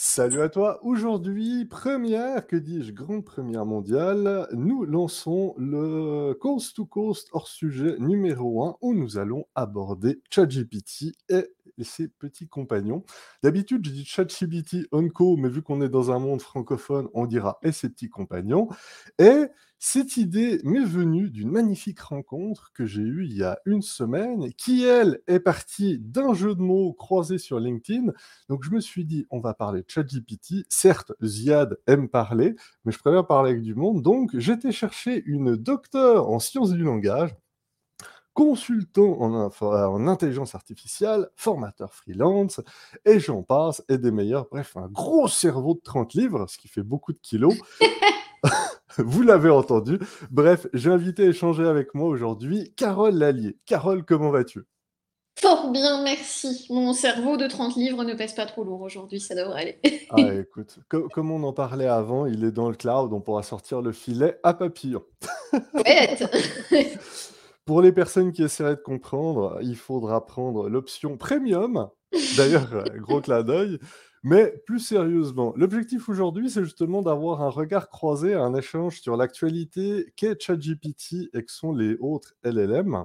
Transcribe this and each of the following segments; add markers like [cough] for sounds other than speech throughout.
Salut à toi. Aujourd'hui, première, que dis-je, grande première mondiale, nous lançons le Coast to Coast hors sujet numéro 1 où nous allons aborder ChatGPT et ses petits compagnons. D'habitude, je dis ChatGPT Onco, mais vu qu'on est dans un monde francophone, on dira et ses petits compagnons. Et cette idée m'est venue d'une magnifique rencontre que j'ai eue il y a une semaine, qui, elle, est partie d'un jeu de mots croisé sur LinkedIn. Donc, je me suis dit, on va parler ChatGPT. Certes, Ziad aime parler, mais je préfère parler avec du monde. Donc, j'étais chercher une docteure en sciences du langage, consultant en, en, intelligence artificielle, formateur freelance, et j'en passe, et des meilleurs. Bref, un gros cerveau de 30 livres, ce qui fait beaucoup de kilos. [laughs] Vous l'avez entendu. Bref, j'ai invité à échanger avec moi aujourd'hui Carole Lallier. Carole, comment vas-tu? Fort bien, merci. Mon cerveau de 30 livres ne pèse pas trop lourd aujourd'hui, ça devrait aller. ah, écoute, comme on en parlait avant, il est dans le cloud, on pourra sortir le filet à papillon. [laughs] Pour les personnes qui essaieraient de comprendre, il faudra prendre l'option premium. [laughs] D'ailleurs, gros clin d'œil. Mais plus sérieusement, l'objectif aujourd'hui, c'est justement d'avoir un regard croisé, un échange sur l'actualité qu'est ChatGPT et que sont les autres LLM.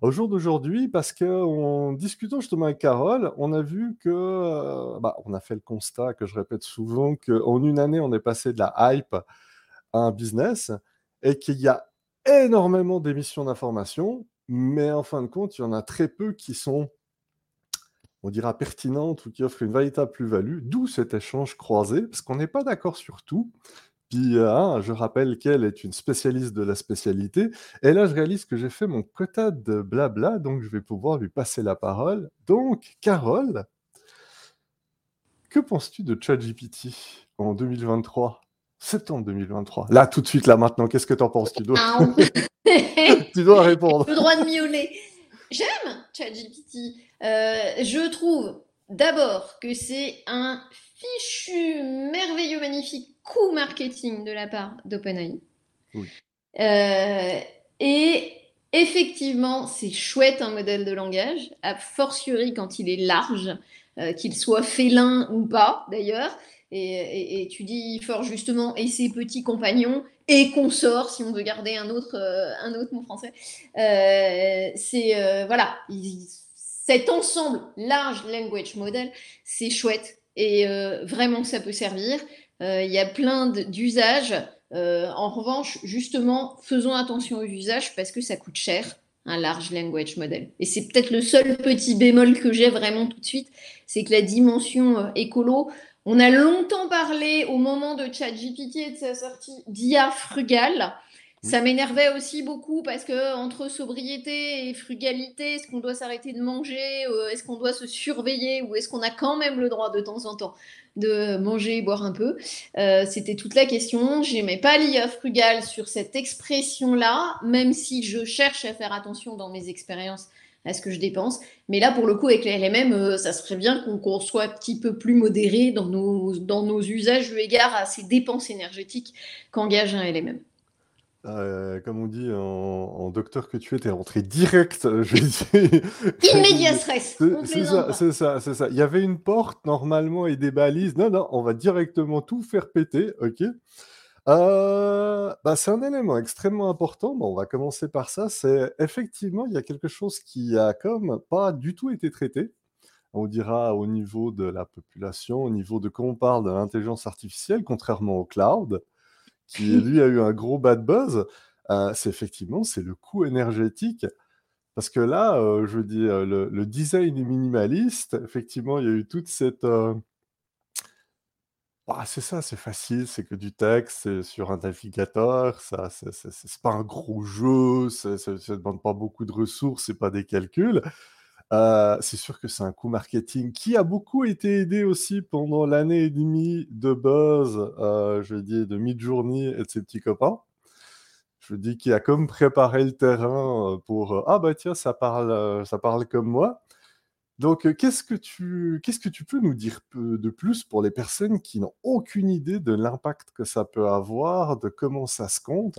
Au jour d'aujourd'hui, parce qu'en discutant justement avec Carole, on a vu que, euh, bah, on a fait le constat que je répète souvent, qu'en une année, on est passé de la hype à un business et qu'il y a énormément d'émissions d'informations, mais en fin de compte, il y en a très peu qui sont on dira pertinente ou qui offre une véritable plus-value, d'où cet échange croisé, parce qu'on n'est pas d'accord sur tout. Puis, je rappelle qu'elle est une spécialiste de la spécialité. Et là, je réalise que j'ai fait mon quota de blabla, donc je vais pouvoir lui passer la parole. Donc, Carole, que penses-tu de ChatGPT en 2023 Septembre 2023. Là, tout de suite, là, maintenant, qu'est-ce que tu en penses tu dois... [laughs] tu dois répondre. Le droit de miauler. J'aime ChatGPT. Euh, je trouve d'abord que c'est un fichu merveilleux, magnifique coup marketing de la part d'OpenAI. Euh, et effectivement, c'est chouette un modèle de langage, a fortiori quand il est large, euh, qu'il soit félin ou pas d'ailleurs. Et, tu dis fort justement, et ses petits compagnons, et consorts, si on veut garder un autre, un autre mot français. c'est, voilà, cet ensemble large language model, c'est chouette et euh, vraiment ça peut servir. Euh, il y a plein d'usages. Euh, en revanche, justement, faisons attention aux usages parce que ça coûte cher un large language model. Et c'est peut-être le seul petit bémol que j'ai vraiment tout de suite, c'est que la dimension écolo, on a longtemps parlé au moment de ChatGPT et de sa sortie d'IA frugale. Ça m'énervait aussi beaucoup parce que entre sobriété et frugalité, est-ce qu'on doit s'arrêter de manger, euh, est-ce qu'on doit se surveiller ou est-ce qu'on a quand même le droit de temps en temps de manger et boire un peu? Euh, C'était toute la question. J'aimais pas l'IA frugale sur cette expression-là, même si je cherche à faire attention dans mes expériences à ce que je dépense. Mais là, pour le coup, avec les LMM, euh, ça serait bien qu'on soit un petit peu plus modéré dans nos, dans nos usages eu égard à ces dépenses énergétiques qu'engage un LMM. Euh, comme on dit en, docteur que tu es, tu es rentré direct. Euh, je [laughs] Immédiat stress. C'est ça, c'est ça, c'est ça. Il y avait une porte normalement et des balises. Non, non, on va directement tout faire péter, ok euh, bah, c'est un élément extrêmement important. Bon, on va commencer par ça. C'est effectivement, il y a quelque chose qui a comme pas du tout été traité. On dira au niveau de la population, au niveau de quand on parle de l'intelligence artificielle, contrairement au cloud qui [laughs] lui a eu un gros bad buzz, euh, c'est effectivement c'est le coût énergétique. Parce que là, euh, je veux dire, le, design est minimaliste. Effectivement, il y a eu toute cette. Euh, bah, c'est ça, c'est facile, c'est que du texte, c'est sur un navigateur, ça, c'est pas un gros jeu, ça ne demande pas beaucoup de ressources, c'est pas des calculs. Euh, c'est sûr que c'est un coup marketing qui a beaucoup été aidé aussi pendant l'année et demie de buzz, euh, je dis, de Midjourney et de ses petits copains. Je dis qu'il a comme préparé le terrain euh, pour ah bah tiens ça parle ça parle comme moi. Donc qu'est-ce que tu qu'est-ce que tu peux nous dire de plus pour les personnes qui n'ont aucune idée de l'impact que ça peut avoir, de comment ça se compte?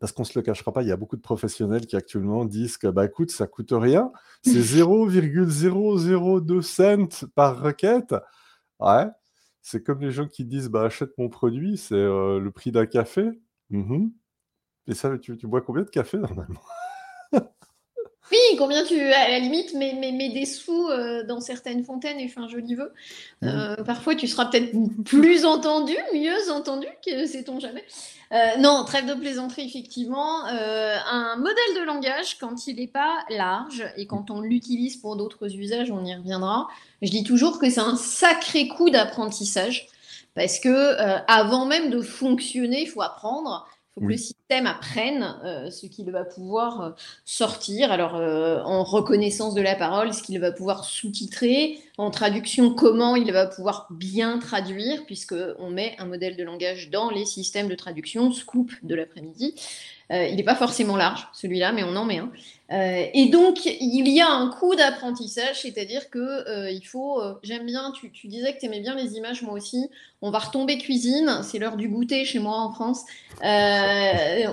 Parce qu'on ne se le cachera pas, il y a beaucoup de professionnels qui actuellement disent que bah écoute, ça coûte rien, c'est [laughs] 0,002 cents par requête. Ouais, c'est comme les gens qui disent: «Bah, achète mon produit, c'est, heu, le prix d'un café». Mmh Et ça, tu tu bois combien de café normalement? Oui, combien tu à la limite, mets mets des sous, heu, dans certaines fontaines et fais un joli vœu. Mmh. parfois tu seras peut-être plus entendu, mieux entendu, que sait-on jamais. Euh, non, trêve de plaisanterie, effectivement. Euh, un modèle de langage, quand il n'est pas large et quand on l'utilise pour d'autres usages, on y reviendra. Je dis toujours que c'est un sacré coup d'apprentissage parce que euh, avant même de fonctionner, il faut apprendre. Il faut que le système apprenne euh, ce qu'il va pouvoir euh, sortir. Alors, euh, en reconnaissance de la parole, ce qu'il va pouvoir sous-titrer, en traduction, comment il va pouvoir bien traduire, puisqu'on met un modèle de langage dans les systèmes de traduction, scoop de l'après-midi. Il n'est pas forcément large, celui-là, mais on en met un. Et donc, il y a un coût d'apprentissage, c'est-à-dire que il faut. J'aime bien, tu disais que tu aimais bien les images, moi aussi. On va retomber cuisine, c'est l'heure du goûter chez moi en France.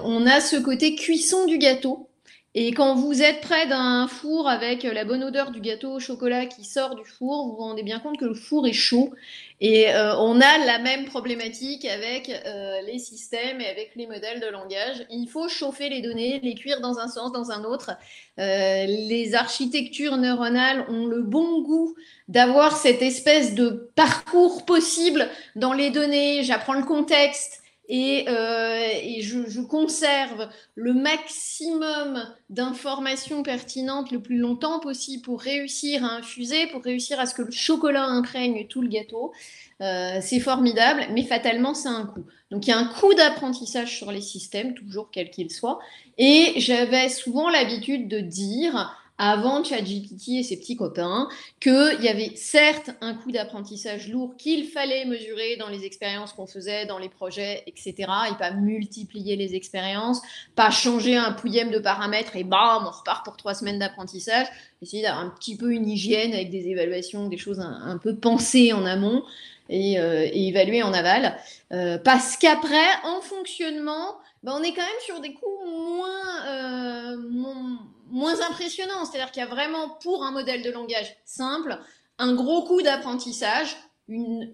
On a ce côté cuisson du gâteau. Et quand vous êtes près d'un four avec la bonne odeur du gâteau au chocolat qui sort du four, vous vous rendez bien compte que le four est chaud. Et euh, on a la même problématique avec euh, les systèmes et avec les modèles de langage. Il faut chauffer les données, les cuire dans un sens, dans un autre. Euh, les architectures neuronales ont le bon goût d'avoir cette espèce de parcours possible dans les données. J'apprends le contexte et, euh, je, conserve le maximum d'informations pertinentes le plus longtemps possible pour réussir à infuser, pour réussir à ce que le chocolat imprègne tout le gâteau. Euh, c'est formidable, mais fatalement, c'est un coût. Donc, il y a un coût d'apprentissage sur les systèmes, toujours quel qu'il soit. Et j'avais souvent l'habitude de dire, avant ChatGPT et ses petits copains, qu'il y avait certes un coût d'apprentissage lourd qu'il fallait mesurer dans les expériences qu'on faisait, dans les projets, etc. Et pas multiplier les expériences, pas changer un pouillème de paramètres et bam, on repart pour trois semaines d'apprentissage. Essayer d'avoir un petit peu une hygiène avec des évaluations, des choses un, peu pensées en amont et, euh, évaluées en aval. Euh, parce qu'après, en fonctionnement, ben, on est quand même sur des coûts moins, euh, moins moins impressionnant. C'est-à-dire qu'il y a vraiment, pour un modèle de langage simple, un gros coup d'apprentissage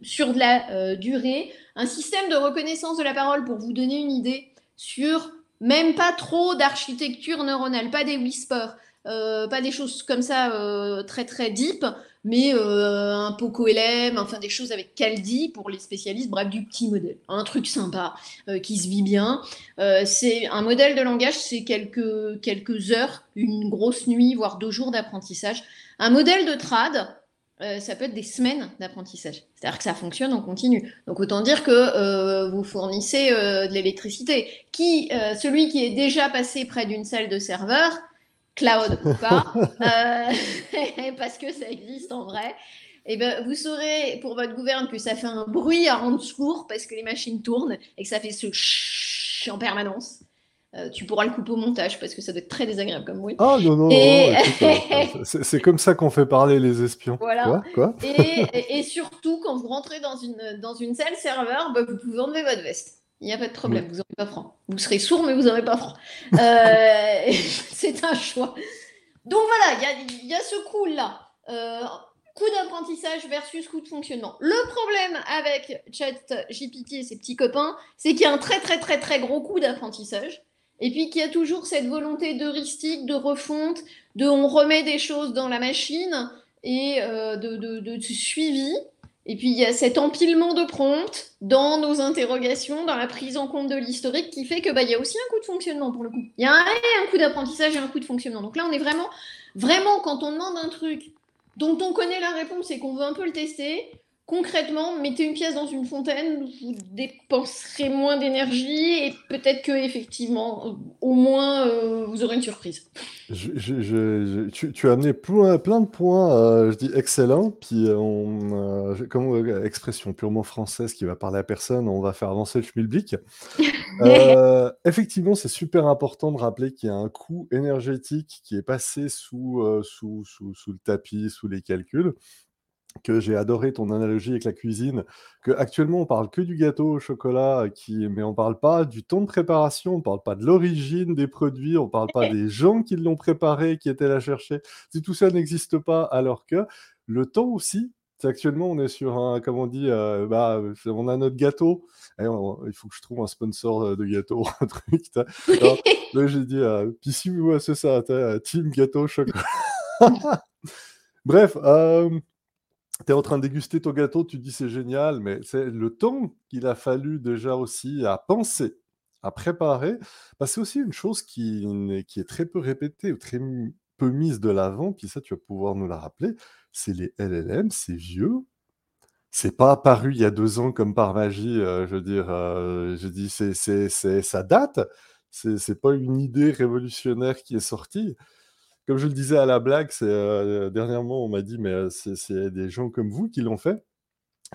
sur de la euh, durée, un système de reconnaissance de la parole pour vous donner une idée sur même pas trop d'architecture neuronale, pas des whispers, euh, pas des choses comme ça euh, très très deep, mais euh, un Poco LM, enfin des choses avec Caldi pour les spécialistes, bref, du petit modèle. Un truc sympa euh, qui se vit bien. Euh, c'est un modèle de langage, c'est quelques, quelques heures, une grosse nuit, voire deux jours d'apprentissage. Un modèle de trad, ça peut être des semaines d'apprentissage. C'est-à-dire que ça fonctionne en continu. Donc autant dire que vous fournissez de l'électricité. Qui, celui qui est déjà passé près d'une salle de serveur, cloud ou pas, [laughs] euh, [laughs] parce que ça existe en vrai, et eh ben, vous saurez pour votre gouverne que ça fait un bruit à rendre secours parce que les machines tournent et que ça fait ce chut en permanence. Euh, tu pourras le couper au montage parce que ça doit être très désagréable comme bruit. Ah non, non, et... non [laughs] c'est comme ça qu'on fait parler les espions. Voilà. Quoi, et, et, surtout, quand vous rentrez dans une, dans une salle serveur, bah, vous pouvez enlever votre veste. Il n'y a pas de problème, vous n'aurez pas franc. Vous serez sourd, mais vous n'aurez pas franc. Euh, [laughs] c'est un choix. Donc voilà, il y, a, ce coup-là. Euh, coût d'apprentissage versus coût de fonctionnement. Le problème avec ChatGPT et ses petits copains, c'est qu'il y a un très très très très gros coût d'apprentissage. Et puis qu'il y a toujours cette volonté d'heuristique, de refonte, de on remet des choses dans la machine et euh, de, de, de, suivi. Et puis il y a cet empilement de prompts dans nos interrogations, dans la prise en compte de l'historique, qui fait que bah, il y a aussi un coût de fonctionnement pour le coup. Il y a un, un coup d'apprentissage et un coût de fonctionnement. Donc là, on est vraiment, vraiment, quand on demande un truc dont on connaît la réponse et qu'on veut un peu le tester, concrètement, mettez une pièce dans une fontaine, vous dépenserez moins d'énergie et peut-être que effectivement, au moins, euh, vous aurez une surprise. Je, tu, as amené plein, plein de points, euh, je dis excellent, puis on, euh, comme expression purement française qui va parler à personne, on va faire avancer le schmilblick. [laughs] effectivement, c'est super important de rappeler qu'il y a un coût énergétique qui est passé sous, sous, sous, sous le tapis, sous les calculs que j'ai adoré ton analogie avec la cuisine, que actuellement on parle que du gâteau au chocolat, qui, mais on parle pas du temps de préparation, on parle pas de l'origine des produits, on parle pas [laughs] des gens qui l'ont préparé, qui étaient là chercher. Si tout ça n'existe pas, alors que le temps aussi actuellement, on est sur un, comme on dit, euh, bah, on a notre gâteau. Eh, il faut que je trouve un sponsor de gâteau, [laughs] un truc. là, j'ai dit, euh, puis si, ouais, c'est ça, team gâteau chocolat. [laughs] Bref, euh, tu es en train de déguster ton gâteau, tu dis c'est génial, mais c'est le temps qu'il a fallu déjà aussi à penser, à préparer. Bah, c'est aussi une chose qui, est très peu répétée ou très peu mise de l'avant, puis ça, tu vas pouvoir nous la rappeler, c'est les LLM, c'est vieux. C'est pas apparu il y a deux ans comme par magie, euh, je veux dire, euh, je dis, c'est, c'est, c'est, ça date, c'est, c'est pas une idée révolutionnaire qui est sortie. Comme je le disais à la blague, c'est, euh, dernièrement, on m'a dit, mais c'est, des gens comme vous qui l'ont fait.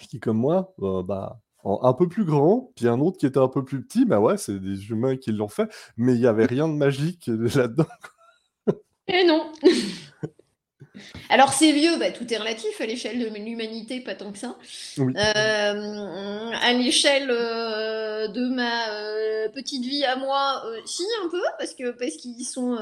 Je dis comme moi, bah, un peu plus grand, puis un autre qui était un peu plus petit, bah ouais, c'est des humains qui l'ont fait, mais il n'y avait rien de magique [laughs] là-dedans. Et non Alors c'est vieux, bah, tout est relatif à l'échelle de l'humanité, pas tant que ça. Euh, à l'échelle euh, de ma euh, petite vie à moi, si un peu, parce que parce qu'ils sont,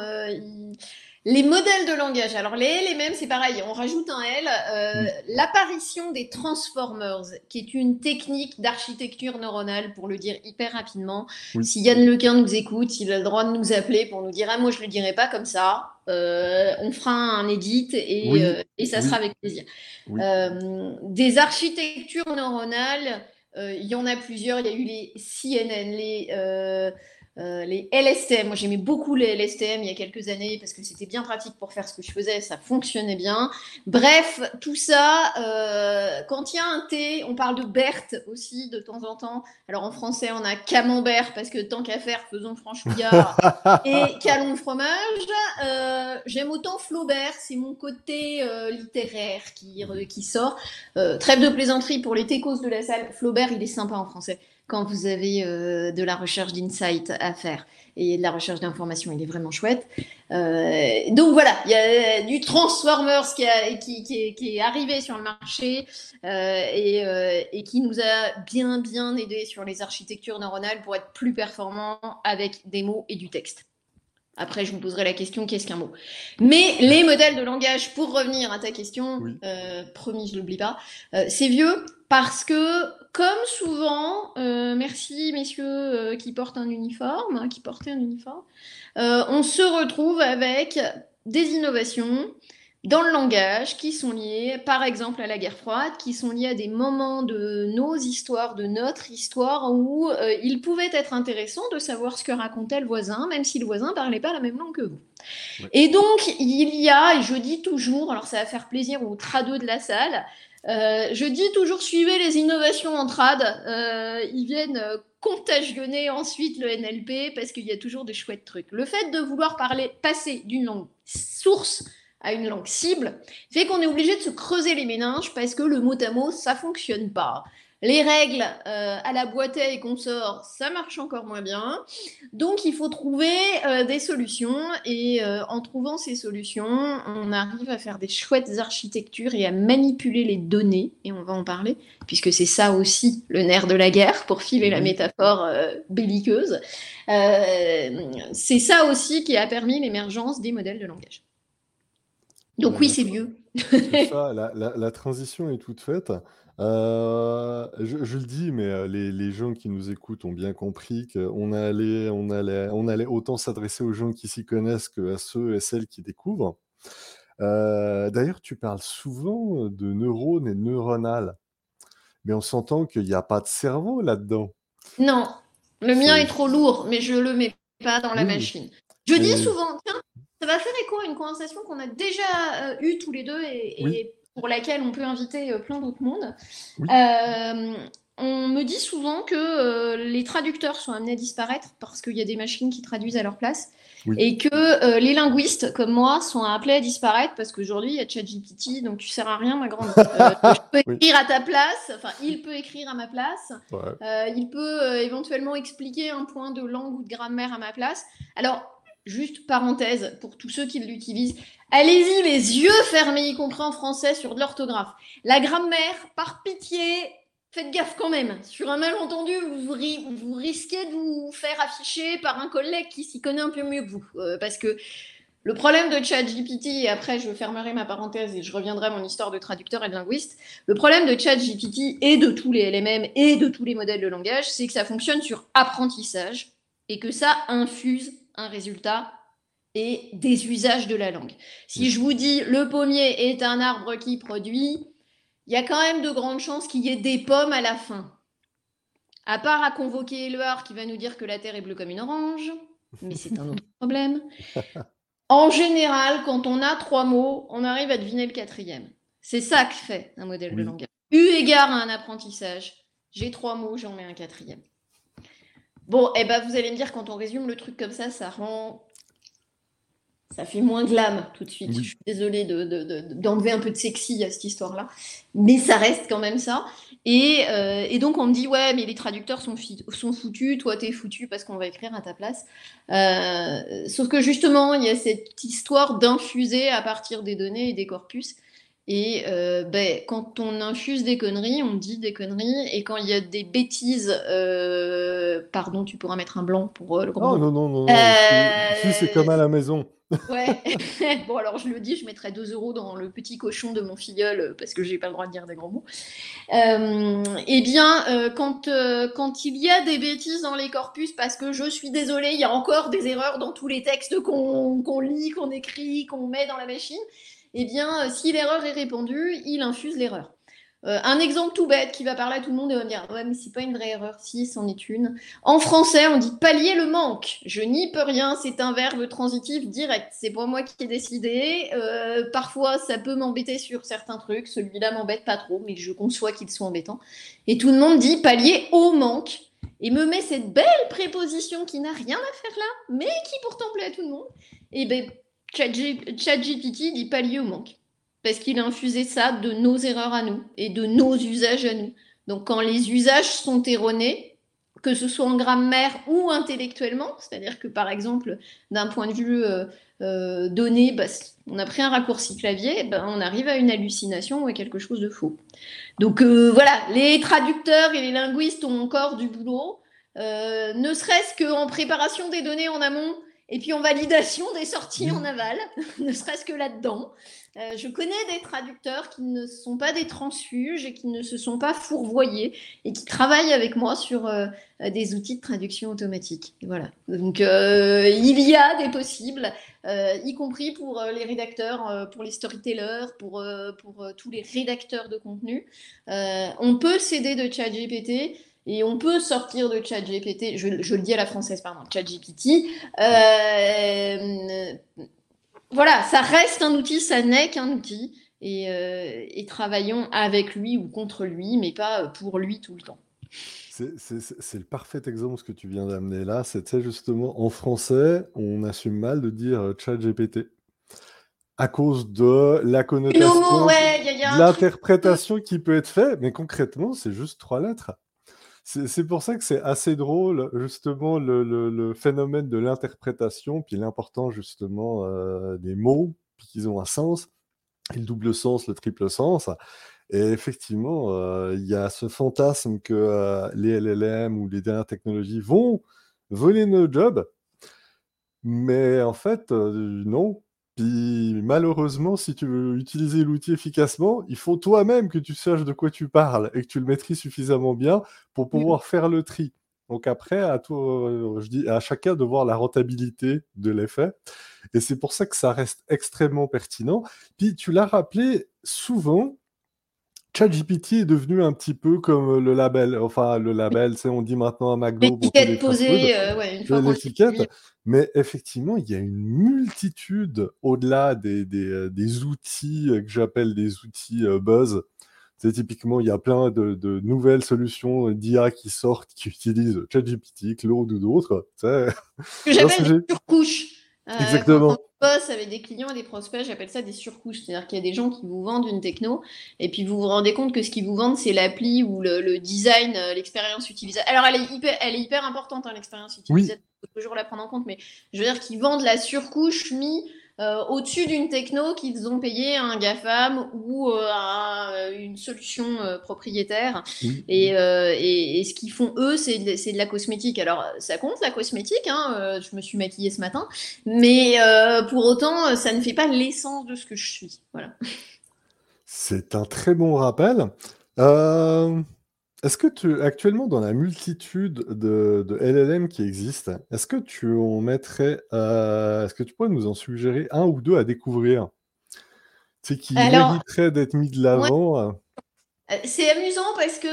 les modèles de langage. Alors les LMM, c'est pareil, on rajoute un L. Euh, l'apparition des transformers, qui est une technique d'architecture neuronale, pour le dire hyper rapidement. Si Yann Lequin nous écoute, il a le droit de nous appeler pour nous dire ah moi je le dirai pas comme ça. Euh, on fera un edit et, euh, et ça sera avec plaisir. des architectures neuronales, il y en a plusieurs. Il y a eu les CNN, les euh, les LSTM, moi j'aimais beaucoup les LSTM il y a quelques années parce que c'était bien pratique pour faire ce que je faisais, ça fonctionnait bien. Bref, tout ça, euh, quand il y a un T, on parle de Berthe aussi de temps en temps. Alors en français, on a camembert parce que tant qu'à faire, faisons franchouillard [laughs] et calon fromage. Euh, j'aime autant Flaubert, c'est mon côté littéraire qui, qui sort. trêve de plaisanterie pour les techos de la salle. Flaubert, il est sympa en français quand vous avez euh, de la recherche d'insight à faire et de la recherche d'information, il est vraiment chouette. Euh, donc voilà, il y a du Transformers qui, qui, est, arrivé sur le marché euh, et, qui nous a bien bien aidé sur les architectures neuronales pour être plus performants avec des mots et du texte. Après, je me poserai la question, qu'est-ce qu'un mot? Mais les modèles de langage, pour revenir à ta question, promis, je l'oublie pas, c'est vieux parce que comme souvent, euh, merci messieurs euh, qui portent un uniforme, hein, qui portaient un uniforme, euh, on se retrouve avec des innovations dans le langage qui sont liées, par exemple, à la guerre froide, qui sont liées à des moments de nos histoires, de notre histoire, où il pouvait être intéressant de savoir ce que racontait le voisin, même si le voisin parlait pas la même langue que vous. Et donc, il y a, et je dis toujours, alors ça va faire plaisir aux tradeux de la salle, euh, je dis toujours suivez les innovations en trad. Euh, ils viennent euh, contagionner ensuite le NLP parce qu'il y a toujours des chouettes trucs. Le fait de vouloir parler, passer d'une langue source à une langue cible fait qu'on est obligé de se creuser les méninges parce que le mot à mot ça fonctionne pas. Les règles euh, à la boîtée et consorts, ça marche encore moins bien. Donc, il faut trouver euh, des solutions. Et euh, en trouvant ces solutions, on arrive à faire des chouettes architectures et à manipuler les données. Et on va en parler, puisque c'est ça aussi le nerf de la guerre, pour filer la métaphore belliqueuse. c'est ça aussi qui a permis l'émergence des modèles de langage. Donc oui, c'est vieux. [laughs] la, la, transition est toute faite. Euh, je, le dis, mais euh, les, gens qui nous écoutent ont bien compris qu'on allait, on allait, on allait autant s'adresser aux gens qui s'y connaissent qu'à ceux et celles qui découvrent. Euh, d'ailleurs, tu parles souvent de neurones et neuronales, mais on s'entend qu'il n'y a pas de cerveau là-dedans. Non, le mien est trop lourd, mais je ne le mets pas dans la machine. Je dis souvent, tiens, ça va faire écho à une conversation qu'on a déjà eue tous les deux et pour laquelle on peut inviter euh, plein d'autres mondes. Euh, on me dit souvent que euh, les traducteurs sont amenés à disparaître parce qu'il y a des machines qui traduisent à leur place. Et que les linguistes, comme moi, sont appelés à disparaître parce qu'aujourd'hui, il y a ChatGPT, donc tu sers à rien, ma grande. [laughs] je peux écrire à ta place, enfin, il peut écrire à ma place, il peut éventuellement expliquer un point de langue ou de grammaire à ma place. Alors, juste parenthèse pour tous ceux qui l'utilisent, allez-y les yeux fermés, y compris en français, sur de l'orthographe. La grammaire, par pitié, faites gaffe quand même. Sur un malentendu, vous, vous risquez de vous faire afficher par un collègue qui s'y connaît un peu mieux que vous. Euh, parce que Le problème de ChatGPT, et après je fermerai ma parenthèse et je reviendrai à mon histoire de traducteur et de linguiste, le problème de ChatGPT et de tous les LMM et de tous les modèles de langage, c'est que ça fonctionne sur apprentissage et que ça infuse un résultat et des usages de la langue. Si je vous dis le pommier est un arbre qui produit, il y a quand même de grandes chances qu'il y ait des pommes à la fin. À part à convoquer Éluard qui va nous dire que la Terre est bleue comme une orange, mais c'est un autre [laughs] problème. En général, quand on a trois mots, on arrive à deviner le quatrième. C'est ça que fait un modèle de langage. Eu égard à un apprentissage, j'ai trois mots, j'en mets un quatrième. Bon, eh ben, vous allez me dire, quand on résume le truc comme ça, ça rend. Ça fait moins glam tout de suite. Je suis désolée d'enlever de, un peu de sexy à cette histoire-là. Mais ça reste quand même ça. Euh, et, donc, on me dit, ouais, mais les traducteurs sont, sont foutus, toi, t'es foutu parce qu'on va écrire à ta place. Euh, sauf que justement, il y a cette histoire d'infuser à partir des données et des corpus. Et euh, ben, quand on infuse des conneries, on dit des conneries. Et quand il y a des bêtises, pardon, tu pourras mettre un blanc pour le grand. Non, non, non, non. c'est comme à la maison. Ouais. [laughs] [laughs] bon, alors je le dis, je mettrai 2 euros dans le petit cochon de mon filleul euh, parce que j'ai pas le droit de dire des grands mots. Euh, eh bien, euh, quand, quand il y a des bêtises dans les corpus, parce que je suis désolée, il y a encore des erreurs dans tous les textes qu'on lit, qu'on écrit, qu'on met dans la machine. Eh bien, si l'erreur est répandue, il infuse l'erreur. Euh, un exemple tout bête qui va parler à tout le monde et va dire ouais mais c'est pas une vraie erreur si c'en est une. En français on dit pallier le manque. Je n'y peux rien, c'est un verbe transitif direct. C'est pas moi qui ai décidé. Euh, parfois ça peut m'embêter sur certains trucs. Celui-là m'embête pas trop, mais je conçois qu'il soit embêtant. Et tout le monde dit pallier au manque et me met cette belle préposition qui n'a rien à faire là, mais qui pourtant plaît à tout le monde. Et ben ChatGPT dit pallier au manque parce qu'il a infusé ça de nos erreurs à nous et de nos usages à nous. Donc quand les usages sont erronés, que ce soit en grammaire ou intellectuellement, c'est-à-dire que par exemple, d'un point de vue euh, euh, donné, bah, on a pris un raccourci clavier, bah, on arrive à une hallucination ou à quelque chose de faux. Donc euh, voilà, les traducteurs et les linguistes ont encore du boulot, ne serait-ce qu'en préparation des données en amont et puis en validation des sorties en aval, [laughs] ne serait-ce que là-dedans. Euh, je connais des traducteurs qui ne sont pas des transfuges et qui ne se sont pas fourvoyés et qui travaillent avec moi sur euh, des outils de traduction automatique. Voilà. Donc euh, il y a des possibles, y compris pour les rédacteurs, pour les storytellers, pour, pour tous les rédacteurs de contenu. on peut s'aider de ChatGPT. Et on peut sortir de ChatGPT, je, je le dis à la française, pardon, ChatGPT, euh, voilà, ça reste un outil, ça n'est qu'un outil. Euh, et, travaillons avec lui ou contre lui, mais pas pour lui tout le temps. C'est le parfait exemple ce que tu viens d'amener là. C'est justement en français, on assume mal de dire euh, chat GPT à cause de la connotation, l'interprétation qui peut être faite, mais concrètement, c'est juste trois lettres. C'est pour ça que c'est assez drôle, justement, le, phénomène de l'interprétation, puis l'important, justement, euh, des mots, puis qu'ils ont un sens, le double sens, le triple sens. Et effectivement, euh, il y a ce fantasme que euh, les LLM ou les dernières technologies vont voler nos jobs. Mais en fait, non, malheureusement, si tu veux utiliser l'outil efficacement, il faut toi-même que tu saches de quoi tu parles et que tu le maîtrises suffisamment bien pour pouvoir faire le tri. Donc après, à, toi, je dis, à chacun de voir la rentabilité de l'effet. Et c'est pour ça que ça reste extrêmement pertinent. Puis tu l'as rappelé souvent, ChatGPT est devenu un petit peu comme le label. Enfin, le label, c'est on dit maintenant à McDo. L'étiquette posée, euh, ouais, une l'étiquette. Mais effectivement, il y a une multitude au-delà des, des, euh, des, outils euh, que j'appelle des outils buzz. C'est typiquement, il y a plein de, de nouvelles solutions d'IA qui sortent, qui [laughs] utilisent ChatGPT, Claude ou d'autres. Que j'appelle des surcouches. Euh, Exactement. Quand on bosse avec des clients et des prospects, j'appelle ça des surcouches. C'est-à-dire qu'il y a des gens qui vous vendent une techno et puis vous vous rendez compte que ce qu'ils vous vendent, c'est l'appli ou le, design, euh, l'expérience utilisateur. Alors, elle est hyper, elle est importante, hein, l'expérience utilisateur. Il faut toujours la prendre en compte. Mais je veux dire qu'ils vendent la surcouche mis euh, au-dessus d'une techno qu'ils ont payé à un GAFAM ou euh, à une solution propriétaire. Et, et, ce qu'ils font, eux, c'est de, de, la cosmétique. Alors, ça compte la cosmétique, hein, je me suis maquillée ce matin, mais pour autant, ça ne fait pas l'essence de ce que je suis. Voilà. C'est un très bon rappel. Est-ce que tu actuellement, dans la multitude de LLM qui existent, est-ce que tu en mettrais, euh, est-ce que tu pourrais nous en suggérer un ou deux à découvrir? C'est qui mériterait d'être mis de l'avant, euh? Euh, c'est amusant parce que,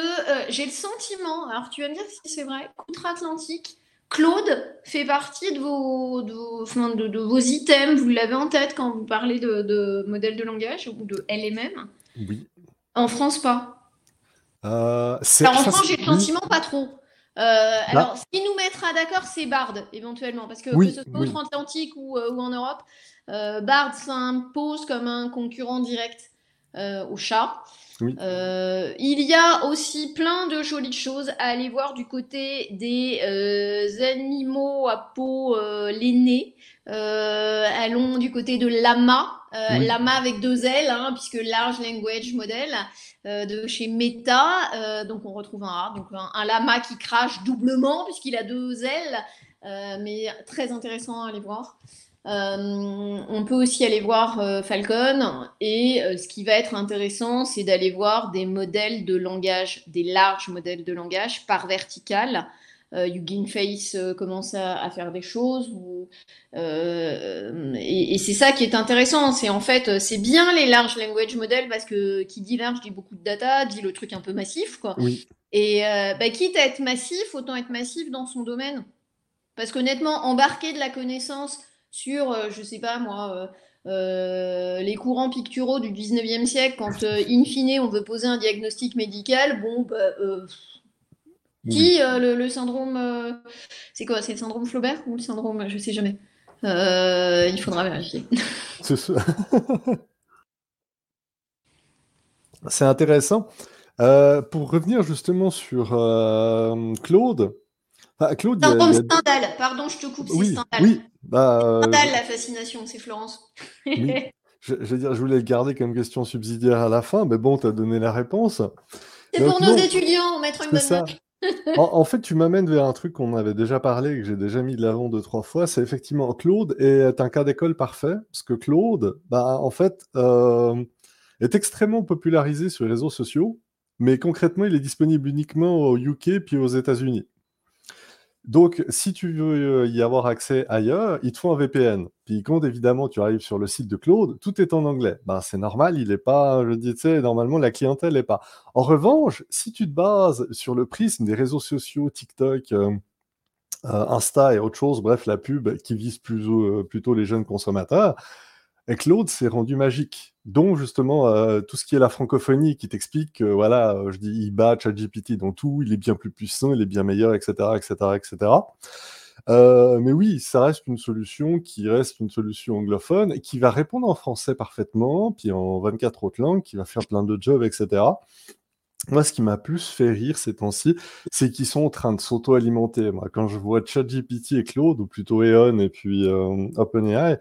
j'ai le sentiment alors tu vas me dire si c'est vrai, qu'outre-Atlantique, Claude fait partie de vos de vos items, vous l'avez en tête quand vous parlez de de modèles de langage ou de LMM? Oui. En France, pas? Euh, alors en France, j'ai le sentiment pas trop. Euh, alors, ce qui nous mettra d'accord, c'est Bard, éventuellement, parce que que ce soit outre-Atlantique ou, euh, ou, en Europe, Bard s'impose comme un concurrent direct au chat. il y a aussi plein de jolies choses à aller voir du côté des animaux à peau lainée. allons du côté de Lama, Lama avec deux L, hein, puisque Large Language Model. Euh, de chez Meta. Euh, donc on retrouve un donc un, lama qui crache doublement puisqu'il a deux ailes, euh, mais très intéressant à aller voir. on peut aussi aller voir Falcon et ce qui va être intéressant, c'est d'aller voir des modèles de langage, des larges modèles de langage par vertical euh, Face euh, commence à, faire des choses. Euh, et, c'est ça qui est intéressant. C'est en fait, c'est bien les large language models parce que qui dit large dit beaucoup de data, dit le truc un peu massif, quoi. Et euh, bah, quitte à être massif, autant être massif dans son domaine. Parce qu'honnêtement, embarquer de la connaissance sur, je sais pas moi. les courants picturaux du 19e siècle, quand in fine on veut poser un diagnostic médical, bon, bah, qui, euh, le, syndrome. Euh, c'est quoi C'est le syndrome Flaubert ou le syndrome. Je sais jamais. Euh, il faudra vérifier. [laughs] [laughs] C'est intéressant. pour revenir justement sur Claude. Claude syndrome Stendhal, pardon, je te coupe, oui, Stendhal. Oui, bah, Stendhal, la fascination, c'est Florence. Je, je, veux dire, je voulais le garder comme question subsidiaire à la fin, mais bon, tu as donné la réponse. C'est pour nos étudiants, mettre une bonne ça. note en, fait, tu m'amènes vers un truc qu'on avait déjà parlé et que j'ai déjà mis de l'avant deux, trois fois. C'est effectivement Claude est un cas d'école parfait. Parce que Claude, bah, en fait, euh, est extrêmement popularisé sur les réseaux sociaux. Mais concrètement, il est disponible uniquement au UK puis aux États-Unis. Donc, si tu veux euh, y avoir accès ailleurs, il te faut un VPN. Puis quand évidemment tu arrives sur le site de Claude, tout est en anglais. Ben, c'est normal, il n'est pas, je dis, normalement la clientèle n'est pas. En revanche, si tu te bases sur le prisme des réseaux sociaux, TikTok, euh, euh, Insta et autre chose, bref, la pub qui vise plutôt les jeunes consommateurs, et Claude s'est rendu magique, dont justement euh, tout ce qui est la francophonie qui t'explique que voilà, euh, je dis il bat ChatGPT dans tout, il est bien plus puissant, il est bien meilleur, etc., etc., etc. mais oui, ça reste une solution qui reste une solution anglophone et qui va répondre en français parfaitement, puis en 24 autres langues, qui va faire plein de jobs, etc. Moi, ce qui m'a plus fait rire ces temps-ci, c'est qu'ils sont en train de s'auto-alimenter. Moi, quand je vois ChatGPT et Claude, ou plutôt Eon et puis euh, OpenAI,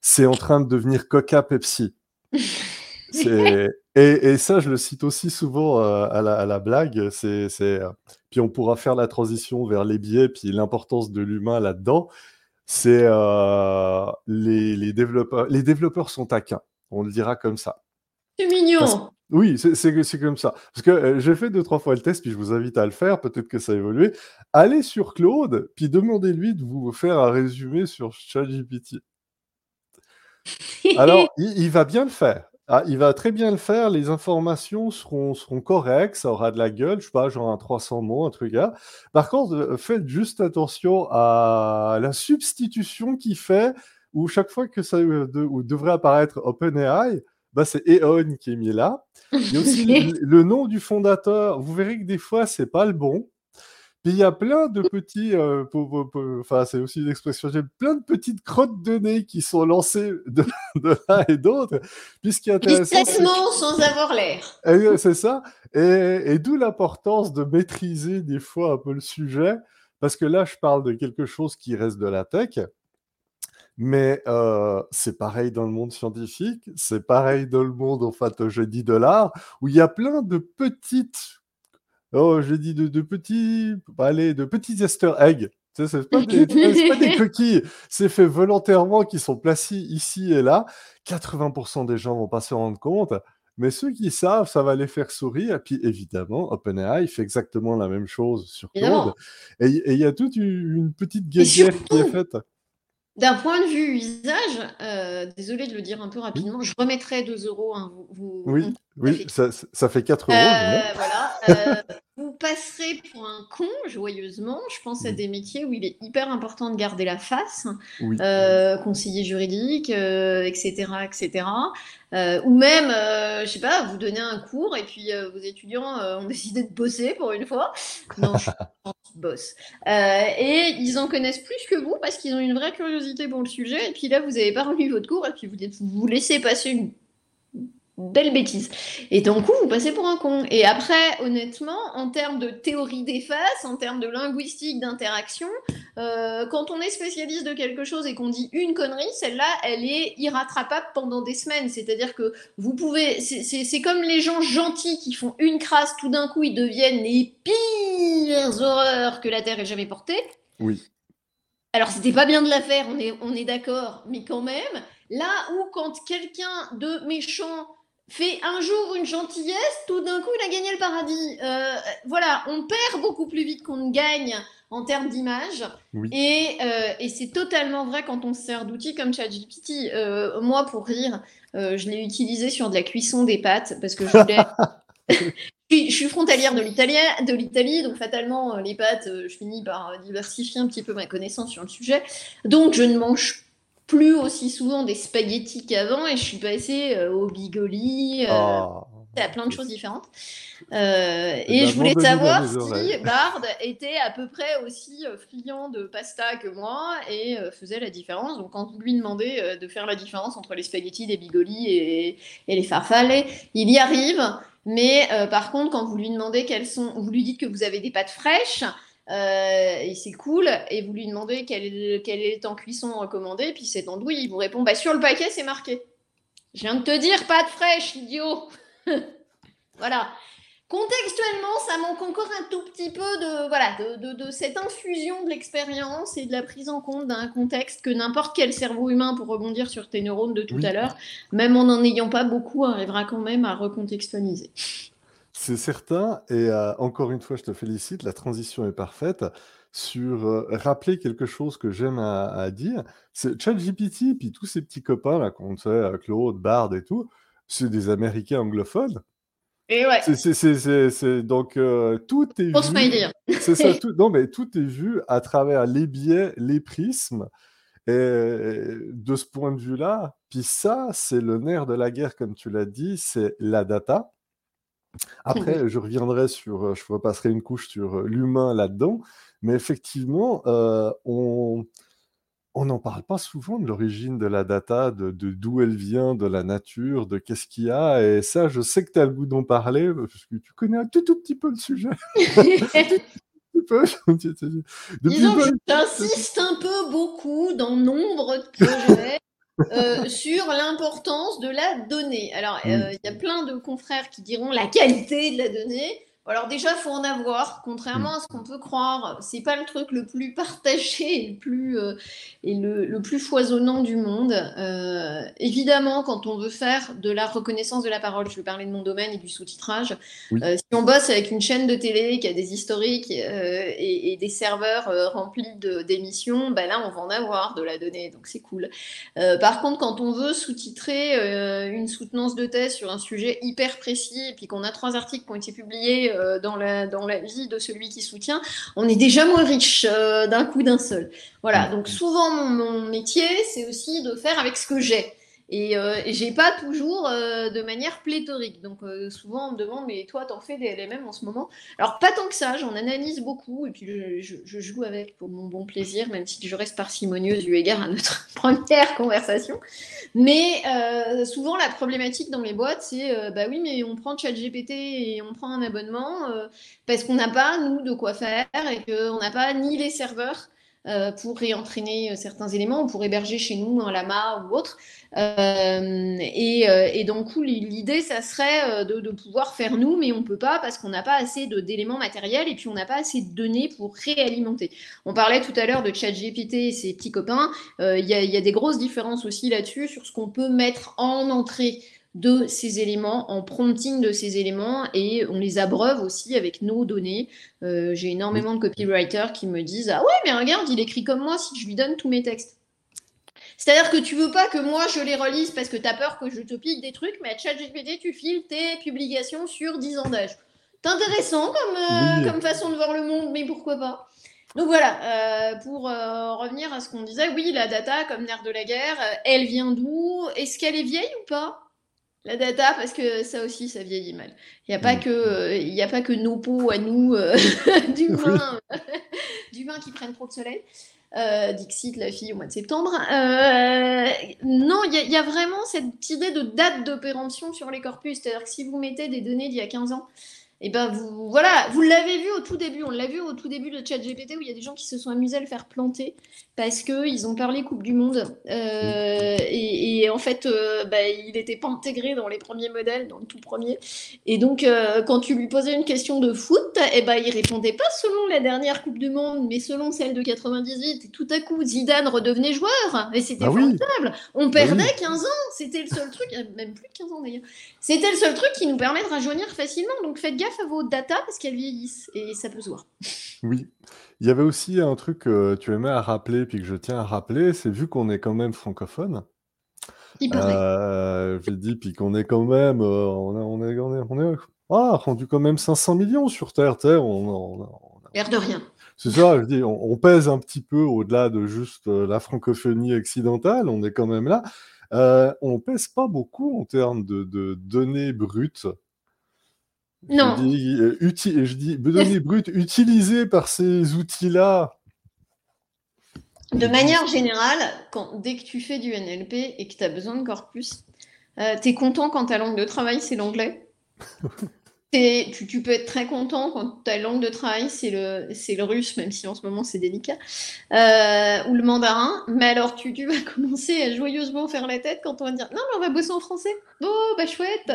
c'est en train de devenir Coca Pepsi. Et, ça, je le cite aussi souvent euh, à, la, blague. C'est, euh, Puis on pourra faire la transition vers les biais, puis l'importance de l'humain là-dedans. C'est euh, les, développeurs. Les développeurs sont taquins. On le dira comme ça. C'est mignon. oui, c'est comme ça. Parce que j'ai fait deux, trois fois le test, puis je vous invite à le faire. Peut-être que ça a évolué. Allez sur Claude, puis demandez-lui de vous faire un résumé sur ChatGPT. [laughs] Alors, il, va bien le faire. Ah, il va très bien le faire. Les informations seront, seront correctes. Ça aura de la gueule. Je sais pas, genre un 300 mots, un truc là. Par contre, euh, faites juste attention à la substitution qu'il fait, où chaque fois que ça euh, devrait apparaître OpenAI, bah, c'est Eon qui est mis là. Il y a aussi [laughs] le, le, nom du fondateur. Vous verrez que des fois, c'est pas le bon il y a plein de petits, euh, enfin c'est aussi une expression, j'ai plein de petites crottes de nez qui sont lancées de, [laughs] l'un et d'autre. Puis ce qui est intéressant, sans avoir l'air. Eh c'est ça. Et, d'où l'importance de maîtriser des fois un peu le sujet, parce que là je parle de quelque chose qui reste de la tech. Mais euh, c'est pareil dans le monde scientifique, c'est pareil dans le monde, enfin, je dis de l'art, où il y a plein de petites, oh, je dis de, de petits, allez, de petits easter eggs. C'est pas, des, pas des [laughs] coquilles, c'est fait volontairement qui sont placés ici et là. 80% des gens vont pas se rendre compte. Mais ceux qui savent, ça va les faire sourire. Et puis évidemment, OpenAI fait exactement la même chose sur Claude. Et il y a toute une, petite guerre qui est faite. D'un point de vue usage, euh, désolé de le dire un peu rapidement, je remettrai 2 euros. Hein, vous, oui, oui ça, ça, fait 4 euros. Euh, voilà. Euh, vous passerez pour un con, joyeusement. Je pense à des métiers où il est hyper important de garder la face, conseiller juridique, etc., etc. ou même, je sais pas, vous donnez un cours et puis vos étudiants ont décidé de bosser pour une fois. Non, je [laughs] boss. Euh, et ils en connaissent plus que vous parce qu'ils ont une vraie curiosité pour le sujet. Et puis là, vous n'avez pas remis votre cours et puis vous, vous laissez passer une belle bêtise. Et d'un coup, vous passez pour un con. Et après, honnêtement, en termes de théorie des faces, en termes de linguistique d'interaction, euh, quand on est spécialiste de quelque chose et qu'on dit une connerie, celle-là, elle est irrattrapable pendant des semaines. C'est-à-dire que vous pouvez... C'est comme les gens gentils qui font une crasse, tout d'un coup, ils deviennent les pires horreurs que la Terre ait jamais portées. Oui. Alors, c'était pas bien de la faire, on est, on est d'accord, mais quand même, là où quand quelqu'un de méchant fait un jour une gentillesse, tout d'un coup, il a gagné le paradis. Euh, voilà, on perd beaucoup plus vite qu'on ne gagne en termes d'image. Et, euh, et c'est totalement vrai quand on se sert d'outils comme ChatGPT. Euh, moi, pour rire, je l'ai utilisé sur de la cuisson des pâtes parce que je voulais. [laughs] je suis frontalière de l'Italie, donc fatalement, les pâtes, je finis par diversifier un petit peu ma connaissance sur le sujet. Donc, je ne mange plus aussi souvent des spaghettis qu'avant et je suis passée euh, au bigoli, euh, oh. à plein de choses différentes. Euh, et je voulais savoir si [laughs] Bard était à peu près aussi friand de pasta que moi et faisait la différence. Donc quand vous lui demandez de faire la différence entre les spaghettis, les bigolis et, et les farfales, il y arrive. Mais par contre, quand vous lui demandez quelles sont, vous lui dites que vous avez des pâtes fraîches, euh, et c'est cool. Et vous lui demandez quel est, quel est le temps cuisson recommandé. Puis c'est andouille. Il vous répond bah, sur le paquet, c'est marqué. Je viens de te dire, pas de fraîche, idiot. [laughs] voilà. Contextuellement, ça manque encore un tout petit peu de, voilà, de, de, cette infusion de l'expérience et de la prise en compte d'un contexte que n'importe quel cerveau humain, pour rebondir sur tes neurones de tout à l'heure, même en n'en ayant pas beaucoup, arrivera quand même à recontextualiser. C'est certain et euh, encore une fois, je te félicite, la transition est parfaite sur, euh, rappeler quelque chose que j'aime à dire, c'est ChatGPT puis tous ces petits copains là qu'on sait, euh, Claude, Bard et tout, c'est des Américains anglophones. Et ouais. C'est donc tout est vu [laughs] c'est ça, [laughs] tout non mais tout est vu à travers les biais, les prismes et de ce point de vue-là, puis ça, c'est le nerf de la guerre comme tu l'as dit, c'est la data. Après, je reviendrai sur, euh, je repasserai une couche sur euh, l'humain là-dedans, mais effectivement, euh, on on n'en parle pas souvent de l'origine de la data, de d'où elle vient, de la nature, de qu'est-ce qu'il y a et ça, je sais que tu as le goût d'en parler, parce que tu connais un tout, tout petit peu le sujet. [laughs] [laughs] [laughs] Disons que j'insiste un peu beaucoup dans nombre de projets euh, sur l'importance de la donnée. Alors, euh, il y a plein de confrères qui diront la qualité de la donnée. Alors déjà, faut en avoir. Contrairement à ce qu'on peut croire, c'est pas le truc le plus partagé et le plus, euh, et le, plus foisonnant du monde. Euh, évidemment, quand on veut faire de la reconnaissance de la parole, je vais parler de mon domaine et du sous-titrage. Euh, si on bosse avec une chaîne de télé qui a des historiques et, des serveurs remplis d'émissions, ben là, on va en avoir de la donnée, donc c'est cool. par contre, quand on veut sous-titrer une soutenance de thèse sur un sujet hyper précis et puis qu'on a trois articles qui ont été publiés euh, dans, la, dans la vie de celui qui soutient, on est déjà moins riche euh, d'un coup d'un seul. Voilà, donc souvent mon, métier, c'est aussi de faire avec ce que j'ai. Et, euh, j'ai pas toujours de manière pléthorique. Donc souvent on me demande, mais toi, t'en fais des LMM en ce moment? Alors pas tant que ça, j'en analyse beaucoup et puis je, joue avec pour mon bon plaisir, même si je reste parcimonieuse eu égard à notre [laughs] première conversation. Mais euh, souvent, la problématique dans les boîtes, c'est euh, bah oui, mais on prend ChatGPT et on prend un abonnement euh, parce qu'on n'a pas, nous, de quoi faire et qu'on n'a pas ni les serveurs euh, pour réentraîner euh, certains éléments, pour héberger chez nous un lama ou autre. Euh, et, et, donc, l'idée, ça serait de, pouvoir faire nous, mais on ne peut pas parce qu'on n'a pas assez d'éléments matériels et puis on n'a pas assez de données pour réalimenter. On parlait tout à l'heure de ChatGPT et ses petits copains. Il y, a des grosses différences aussi là-dessus sur ce qu'on peut mettre en entrée de ces éléments, en prompting de ces éléments, et on les abreuve aussi avec nos données. Euh, j'ai énormément de copywriters qui me disent Ah ouais, mais regarde, il écrit comme moi si je lui donne tous mes textes. C'est-à-dire que tu veux pas que moi je les relise parce que tu as peur que je te pique des trucs, mais à ChatGPT, tu files tes publications sur 10 ans d'âge. C'est intéressant comme, euh, comme façon de voir le monde, mais pourquoi pas donc voilà, euh, pour revenir à ce qu'on disait, oui, la data comme nerf de la guerre, elle vient d'où? Est-ce qu'elle est vieille ou pas? La data, parce que ça aussi, ça vieillit mal. Il n'y a, pas mm. que, euh, a pas que nos peaux à nous euh, du, vin, du vin qui prennent trop de soleil. Euh, Dixit, la fille, au mois de septembre. non, il y, a vraiment cette idée de date d'opération sur les corpus. C'est-à-dire que si vous mettez des données d'il y a 15 ans, et eh ben vous voilà, vous l'avez vu au tout début, on l'a vu au tout début de ChatGPT où il y a des gens qui se sont amusés à le faire planter parce que ils ont parlé Coupe du Monde euh, et, en fait euh, bah, il n'était pas intégré dans les premiers modèles, dans le tout premier. Et donc euh, quand tu lui posais une question de foot, et eh ben il répondait pas selon la dernière Coupe du Monde, mais selon celle de 98. Et tout à coup Zidane redevenait joueur et c'était bah formidable. On bah perdait 15 ans, c'était le seul truc, même plus de 15 ans d'ailleurs. C'était le seul truc qui nous permet de rajeunir facilement. Donc faites gaffe à vos data parce qu'elles vieillissent et ça peut se voir. Oui. Il y avait aussi un truc que tu aimais à rappeler, puis que je tiens à rappeler, c'est vu qu'on est quand même francophone, euh, je dis, puis qu'on est quand même, euh, on, est, on, est, on, est, ah, rendu quand même 500 millions sur Terre, on, L'air de rien. C'est ça, je dis, on, pèse un petit peu au-delà de juste euh, la francophonie occidentale, on est quand même là. On pèse pas beaucoup en termes de, de données brutes non. Je dis, euh, je dis données [laughs] brutes utilisées par ces outils-là. De manière générale, quand, dès que tu fais du NLP et que tu as besoin de corpus, euh, tu es content quand ta langue de travail, c'est l'anglais? [laughs] tu, tu, peux être très content quand ta langue de travail, c'est le, le russe, même si en ce moment c'est délicat, euh, ou le mandarin. Mais alors, tu, tu, vas [laughs] commencer à joyeusement faire la tête quand on va dire Non, mais on va bosser en français. Oh, bah chouette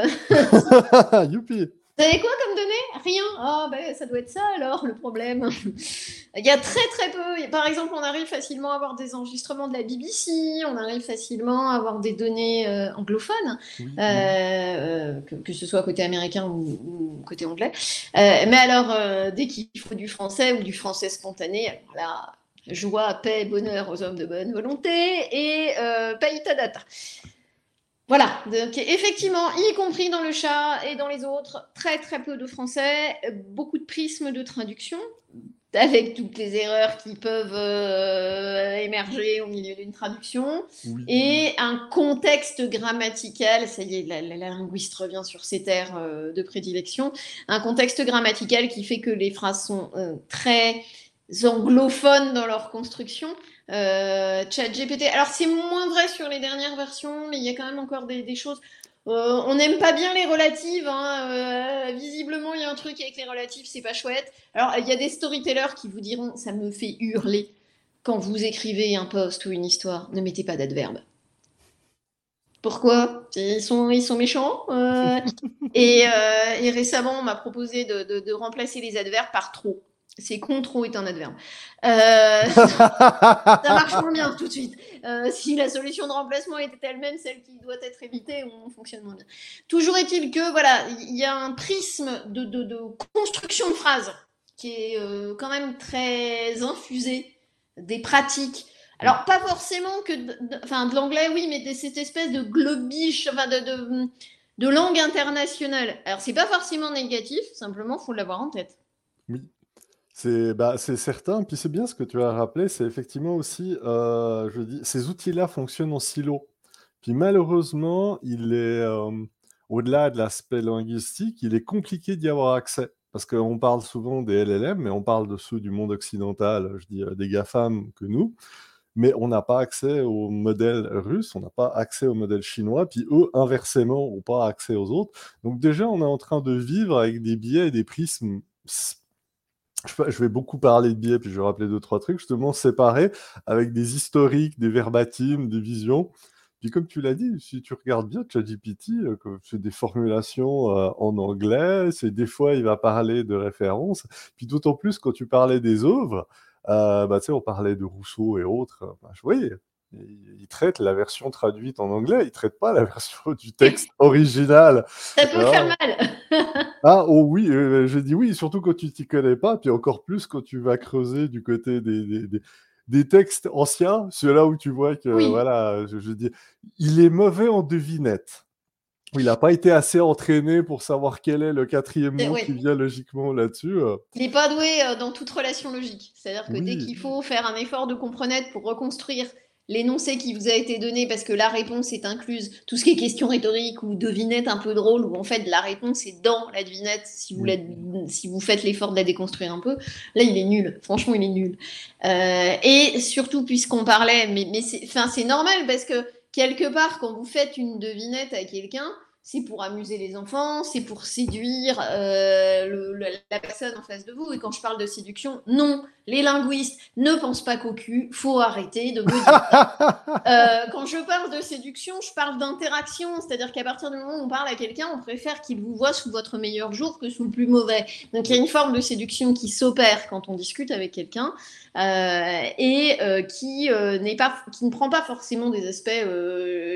Youpi vous avez quoi comme données? Rien. Ah, ben ça doit être ça alors le problème. [laughs] Il y a très très peu. Par exemple, on arrive facilement à avoir des enregistrements de la BBC, on arrive facilement à avoir des données euh, anglophones, euh, euh, que, ce soit côté américain ou, côté anglais. mais alors, dès qu'il faut du français ou du français spontané, là, joie, paix, bonheur aux hommes de bonne volonté et paye ta data. Voilà, donc effectivement, y compris dans le chat et dans les autres, très très peu de français, beaucoup de prismes de traduction, avec toutes les erreurs qui peuvent euh, émerger au milieu d'une traduction, et un contexte grammatical, ça y est, la, linguiste revient sur ses terres euh, de prédilection, un contexte grammatical qui fait que les phrases sont euh, très anglophones dans leur construction, euh, Chat GPT. Alors c'est moins vrai sur les dernières versions, mais il y a quand même encore des, choses. Euh, on n'aime pas bien les relatives. Hein. Euh, visiblement, il y a un truc avec les relatives, c'est pas chouette. Alors il y a des storytellers qui vous diront, ça me fait hurler quand vous écrivez un post ou une histoire. Ne mettez pas d'adverbe. Pourquoi? Ils sont, ils sont méchants. [laughs] et, récemment, on m'a proposé de remplacer les adverbes par trop. C'est contrôle est un adverbe. Euh, [laughs] ça marche moins bien tout de suite. Euh, si la solution de remplacement était elle-même celle qui doit être évitée, on fonctionne moins bien. Toujours est-il que voilà, il y a un prisme de, construction de phrases qui est euh, quand même très infusé, des pratiques. Alors pas forcément que, de, enfin de l'anglais oui, mais de cette espèce de globiche, enfin de, de langue internationale. Alors c'est pas forcément négatif, simplement faut l'avoir en tête. Oui. C'est bah, c'est certain, puis c'est bien ce que tu as rappelé, c'est effectivement aussi, euh, je dis, ces outils-là fonctionnent en silo. Puis malheureusement, il est, euh, au-delà de l'aspect linguistique, il est compliqué d'y avoir accès. Parce qu'on parle souvent des LLM, mais on parle de ceux du monde occidental, je dis, euh, des GAFAM que nous, mais on n'a pas accès au modèle russe, on n'a pas accès au modèle chinois, puis eux, inversement, n'ont pas accès aux autres. Donc déjà, on est en train de vivre avec des biais et des prismes je vais beaucoup parler de biais, puis je vais rappeler deux, trois trucs, justement séparés avec des historiques, des verbatims, des visions. Puis comme tu l'as dit, si tu regardes bien ChatGPT, euh, c'est des formulations euh, en anglais, c'est des fois il va parler de références. Puis d'autant plus quand tu parlais des œuvres, euh, bah, on parlait de Rousseau et autres. Bah, oui, il traite la version traduite en anglais, il traite pas la [laughs] version du texte original. Ça peut faire mal. [laughs] ah oh oui, euh, je dis oui, surtout quand tu t'y connais pas, puis encore plus quand tu vas creuser du côté des, des, textes anciens, c'est là où tu vois que voilà, je, dis, il est mauvais en devinette. Il n'a pas été assez entraîné pour savoir quel est le quatrième mot qui vient logiquement là-dessus. Euh. Il n'est pas doué euh, dans toute relation logique. C'est-à-dire que dès qu'il faut faire un effort de comprenette pour reconstruire l'énoncé qui vous a été donné parce que la réponse est incluse, tout ce qui est question rhétorique ou devinette un peu drôle, où en fait la réponse est dans la devinette, si vous, mm. si vous faites l'effort de la déconstruire un peu, là il est nul, franchement il est nul. Euh, et surtout puisqu'on parlait, mais, mais c'est normal parce que quelque part quand vous faites une devinette à quelqu'un, c'est pour amuser les enfants, c'est pour séduire euh, la personne en face de vous. Et quand je parle de séduction, non, les linguistes ne pensent pas qu'au cul, faut arrêter de me dire. [laughs] Euh, quand je parle de séduction, je parle d'interaction, c'est-à-dire qu'à partir du moment où on parle à quelqu'un, on préfère qu'il vous voit sous votre meilleur jour que sous le plus mauvais. Donc il y a une forme de séduction qui s'opère quand on discute avec quelqu'un. Euh, et qui n'est pas, qui ne prend pas forcément des aspects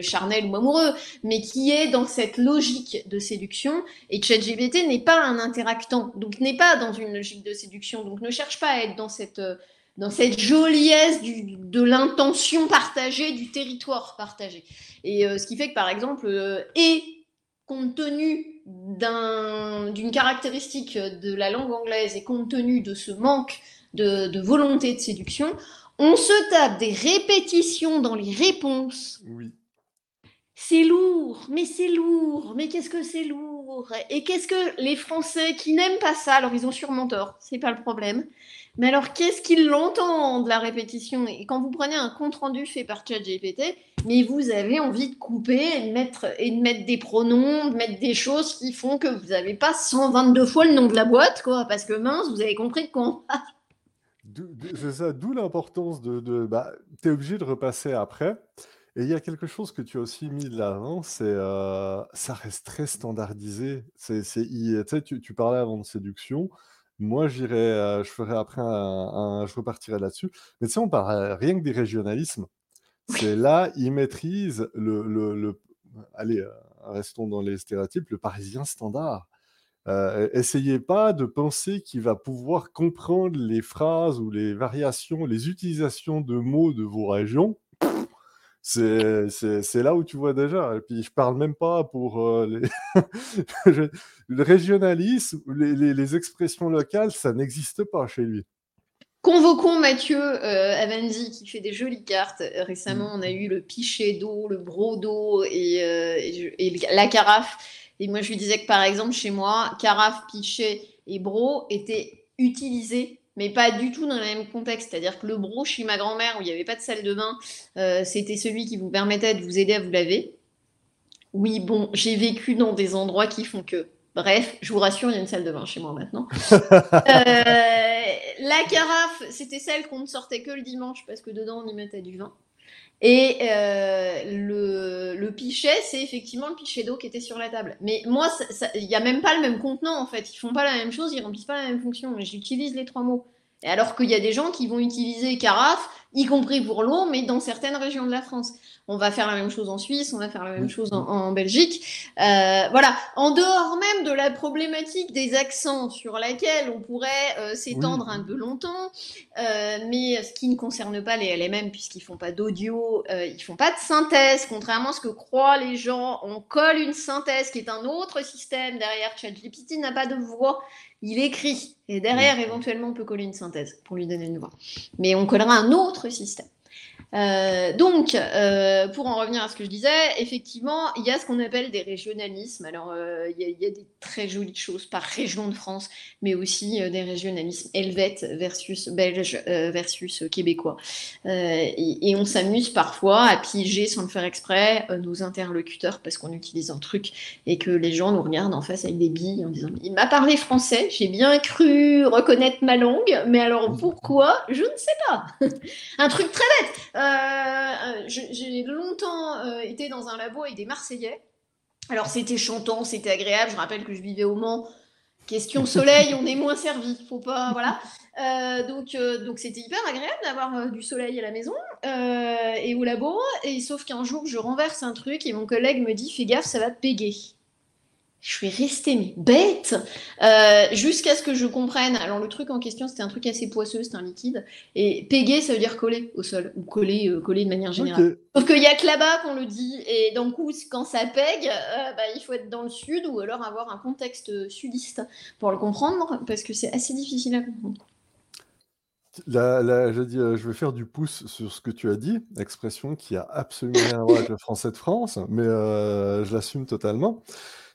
charnels ou amoureux, mais qui est dans cette logique de séduction. Et ChatGPT n'est pas un interactant, donc n'est pas dans une logique de séduction, donc ne cherche pas à être dans cette, euh, dans cette joliesse de l'intention partagée, du territoire partagé. Et euh, ce qui fait que, par exemple, euh, et compte tenu d'une caractéristique de la langue anglaise et compte tenu de ce manque de, de, volonté de séduction, on se tape des répétitions dans les réponses. Oui. C'est lourd, mais c'est lourd, mais qu'est-ce que c'est lourd? Et qu'est-ce que les Français qui n'aiment pas ça, alors ils ont sûrement tort, c'est pas le problème, mais alors, qu'est-ce qu'ils l'entendent, la répétition? Et quand vous prenez un compte-rendu fait par ChatGPT, mais vous avez envie de couper et de, mettre, et de mettre des pronoms, de mettre des choses qui font que vous n'avez pas 122 fois le nom de la boîte, quoi, parce que mince, vous avez compris de quoi [laughs] C'est ça, d'où l'importance de... de bah, tu es obligé de repasser après. Et il y a quelque chose que tu as aussi mis de l'avant, c'est euh, ça reste très standardisé. C'est, tu, tu parlais avant de séduction. Moi, j'irai, euh, je ferai après un, je repartirai là-dessus. Mais tu sais, on parle rien que des régionalismes. C'est là, ils maîtrisent le, le, allez, euh, restons dans les stéréotypes, le parisien standard. Euh, essayez pas de penser qu'il va pouvoir comprendre les phrases ou les variations, les utilisations de mots de vos régions c'est là où tu vois déjà. Et puis, je parle même pas pour euh, [laughs] le régionalisme, les, les, expressions locales, ça n'existe pas chez lui. Convoquons Mathieu euh, qui fait des jolies cartes. Récemment, on a eu le pichet d'eau, le brodo et, euh, et, la carafe. Et moi, je lui disais que par exemple, chez moi, carafe, pichet et bro étaient utilisés mais pas du tout dans le même contexte. C'est-à-dire que le bro chez ma grand-mère, où il n'y avait pas de salle de bain, euh, c'était celui qui vous permettait de vous aider à vous laver. Oui, bon, j'ai vécu dans des endroits qui font que. Bref, je vous rassure, il y a une salle de bain chez moi maintenant. [laughs] Euh, la carafe, c'était celle qu'on ne sortait que le dimanche parce que dedans on y mettait du vin. Et euh, le, le, pichet, c'est effectivement le pichet d'eau qui était sur la table. Mais moi, il n'y a même pas le même contenant en fait. Ils font pas la même chose, ils remplissent pas la même fonction. Mais j'utilise les trois mots. Et alors qu'il y a des gens qui vont utiliser carafe, y compris pour l'eau, mais dans certaines régions de la France. On va faire la même chose en Suisse, on va faire la même chose en, Belgique. Euh, voilà, en dehors même de la problématique des accents sur laquelle on pourrait euh, s'étendre un peu longtemps, euh, mais ce qui ne concerne pas les LMM puisqu'ils font pas d'audio, ils font pas de synthèse, contrairement à ce que croient les gens. On colle une synthèse qui est un autre système derrière. ChatGPT n'a pas de voix il écrit. Et derrière, éventuellement, on peut coller une synthèse pour lui donner une voix. Mais on collera un autre système. Euh, donc, euh, pour en revenir à ce que je disais, effectivement, il y a ce qu'on appelle des régionalismes. Alors, euh, il, y a, des très jolies choses par [laughs] région de France, mais aussi des régionalismes helvètes versus belges versus québécois. Et, et, on s'amuse parfois à piéger, sans le faire exprès, nos interlocuteurs parce qu'on utilise un truc et que les gens nous regardent en face avec des billes en disant Il m'a parlé français, j'ai bien cru reconnaître ma langue, mais alors pourquoi? Je ne sais pas. [laughs] un truc très bête. Euh, j'ai longtemps euh, été dans un labo avec des Marseillais. Alors c'était chantant, c'était agréable. Je rappelle que je vivais au Mans. Question [laughs] soleil, on est moins servi. Faut pas, voilà. Euh, donc donc c'était hyper agréable d'avoir du soleil à la maison et au labo. Et sauf qu'un jour je renverse un truc et mon collègue me dit fais gaffe, ça va te péguer je suis restée bête euh, jusqu'à ce que je comprenne. Alors le truc en question, c'était un truc assez poisseux, c'était un liquide. Et péguer, ça veut dire coller au sol ou coller, euh, coller de manière générale. Sauf qu'il y a que là-bas qu'on le dit. Et donc coup, quand ça pègue, euh, bah, il faut être dans le sud ou alors avoir un contexte sudiste pour le comprendre, parce que c'est assez difficile à comprendre. Là, je, dis, je vais faire du pouce sur ce que tu as dit, expression qui a absolument rien à voir avec le français de France, mais je l'assume totalement.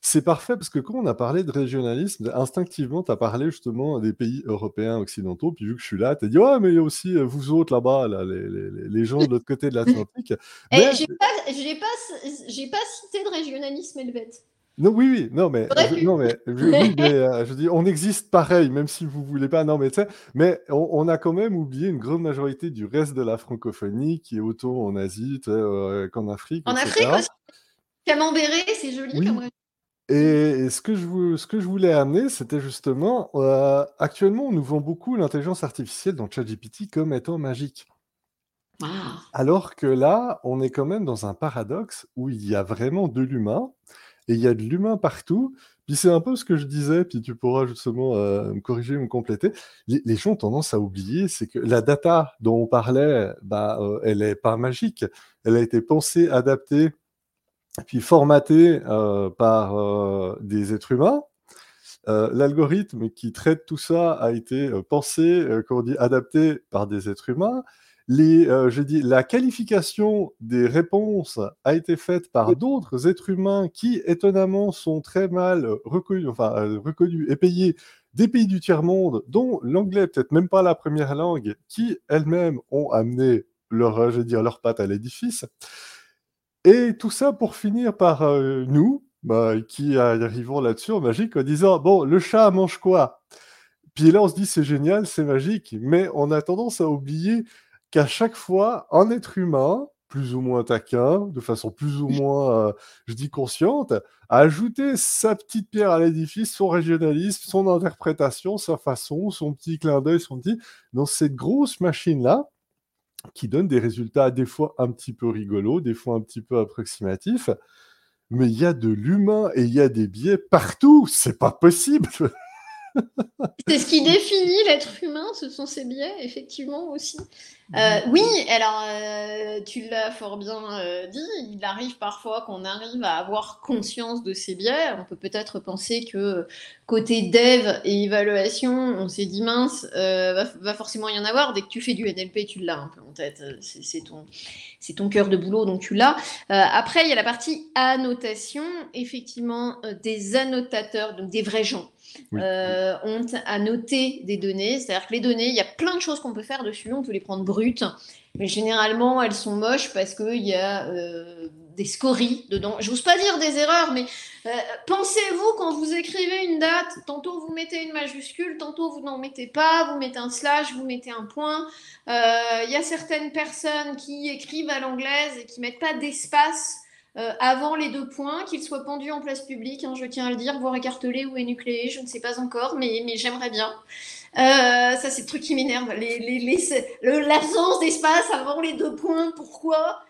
C'est parfait parce que quand on a parlé de régionalisme, instinctivement, tu as parlé justement des pays européens occidentaux. Puis vu que je suis là, tu as dit Ouais, mais il y a aussi euh, vous autres là-bas, là, les, les, les, gens de l'autre côté de l'Atlantique. [laughs] Eh, mais... J'ai pas, pas, pas cité de régionalisme helvète. Non, oui, oui, non, mais, je, non, mais, je, oui, [laughs] mais euh, je dis, on existe pareil, même si vous voulez pas. Non, mais tu sais, mais on, a quand même oublié une grande majorité du reste de la francophonie qui est autant en Asie euh, qu'en Afrique. En Afrique aussi. Camembert, c'est joli comme et, ce, que je, ce que je voulais amener, c'était justement, euh, actuellement, on nous vend beaucoup l'intelligence artificielle dans ChatGPT comme étant magique. Alors que là, on est quand même dans un paradoxe où il y a vraiment de l'humain, et il y a de l'humain partout. Puis c'est un peu ce que je disais, puis tu pourras justement euh, me corriger, me compléter. Les, gens ont tendance à oublier, c'est que la data dont on parlait, bah, euh, elle n'est pas magique. Elle a été pensée, adaptée puis formaté euh, par euh, des êtres humains. Euh, l'algorithme qui traite tout ça a été pensé, qu'on dit adapté par des êtres humains. La qualification des réponses a été faite par d'autres êtres humains qui, étonnamment, sont très mal reconnus, enfin, reconnus et payés des pays du tiers-monde, dont l'anglais, peut-être même pas la première langue, qui elles-mêmes ont amené leur, je leurs pattes à l'édifice. Et tout ça pour finir par euh, nous, bah, qui arrivons là-dessus en magique en disant Bon, le chat mange quoi? Puis là, on se dit C'est génial, c'est magique, mais on a tendance à oublier qu'à chaque fois, un être humain, plus ou moins taquin, de façon plus ou moins, euh, je dis consciente, a ajouté sa petite pierre à l'édifice, son régionalisme, son interprétation, sa façon, son petit clin d'œil, son petit. Dans cette grosse machine-là, qui donne des résultats des fois un petit peu rigolos, des fois un petit peu approximatifs, mais il y a de l'humain et il y a des biais partout, c'est pas possible. [laughs] C'est ce qui définit l'être humain, ce sont ses biais, effectivement aussi. Euh, oui, alors euh, tu l'as fort bien euh, dit, il arrive parfois qu'on arrive à avoir conscience de ses biais. On peut peut-être penser que côté dev et évaluation, on s'est dit mince, va, forcément y en avoir. Dès que tu fais du NLP, tu l'as un peu en tête. C'est ton, c'est ton cœur de boulot, donc tu l'as. après, il y a la partie annotation, effectivement, des annotateurs, donc des vrais gens. Euh, ont à noter des données. C'est-à-dire que les données, il y a plein de choses qu'on peut faire dessus. On peut les prendre brutes, mais généralement, elles sont moches parce qu'il y a euh, des scories dedans. Je n'ose pas dire des erreurs, mais euh, pensez-vous quand vous écrivez une date, tantôt vous mettez une majuscule, tantôt vous n'en mettez pas, vous mettez un slash, vous mettez un point. Il y a certaines personnes qui écrivent à l'anglaise et qui mettent pas d'espace euh, avant les deux points, qu'il soit pendu en place publique, hein, je tiens à le dire, voire écartelé ou énucléé, je ne sais pas encore, mais, mais j'aimerais bien. Euh, ça, c'est le truc qui m'énerve. L'absence d'espace avant les deux points, pourquoi?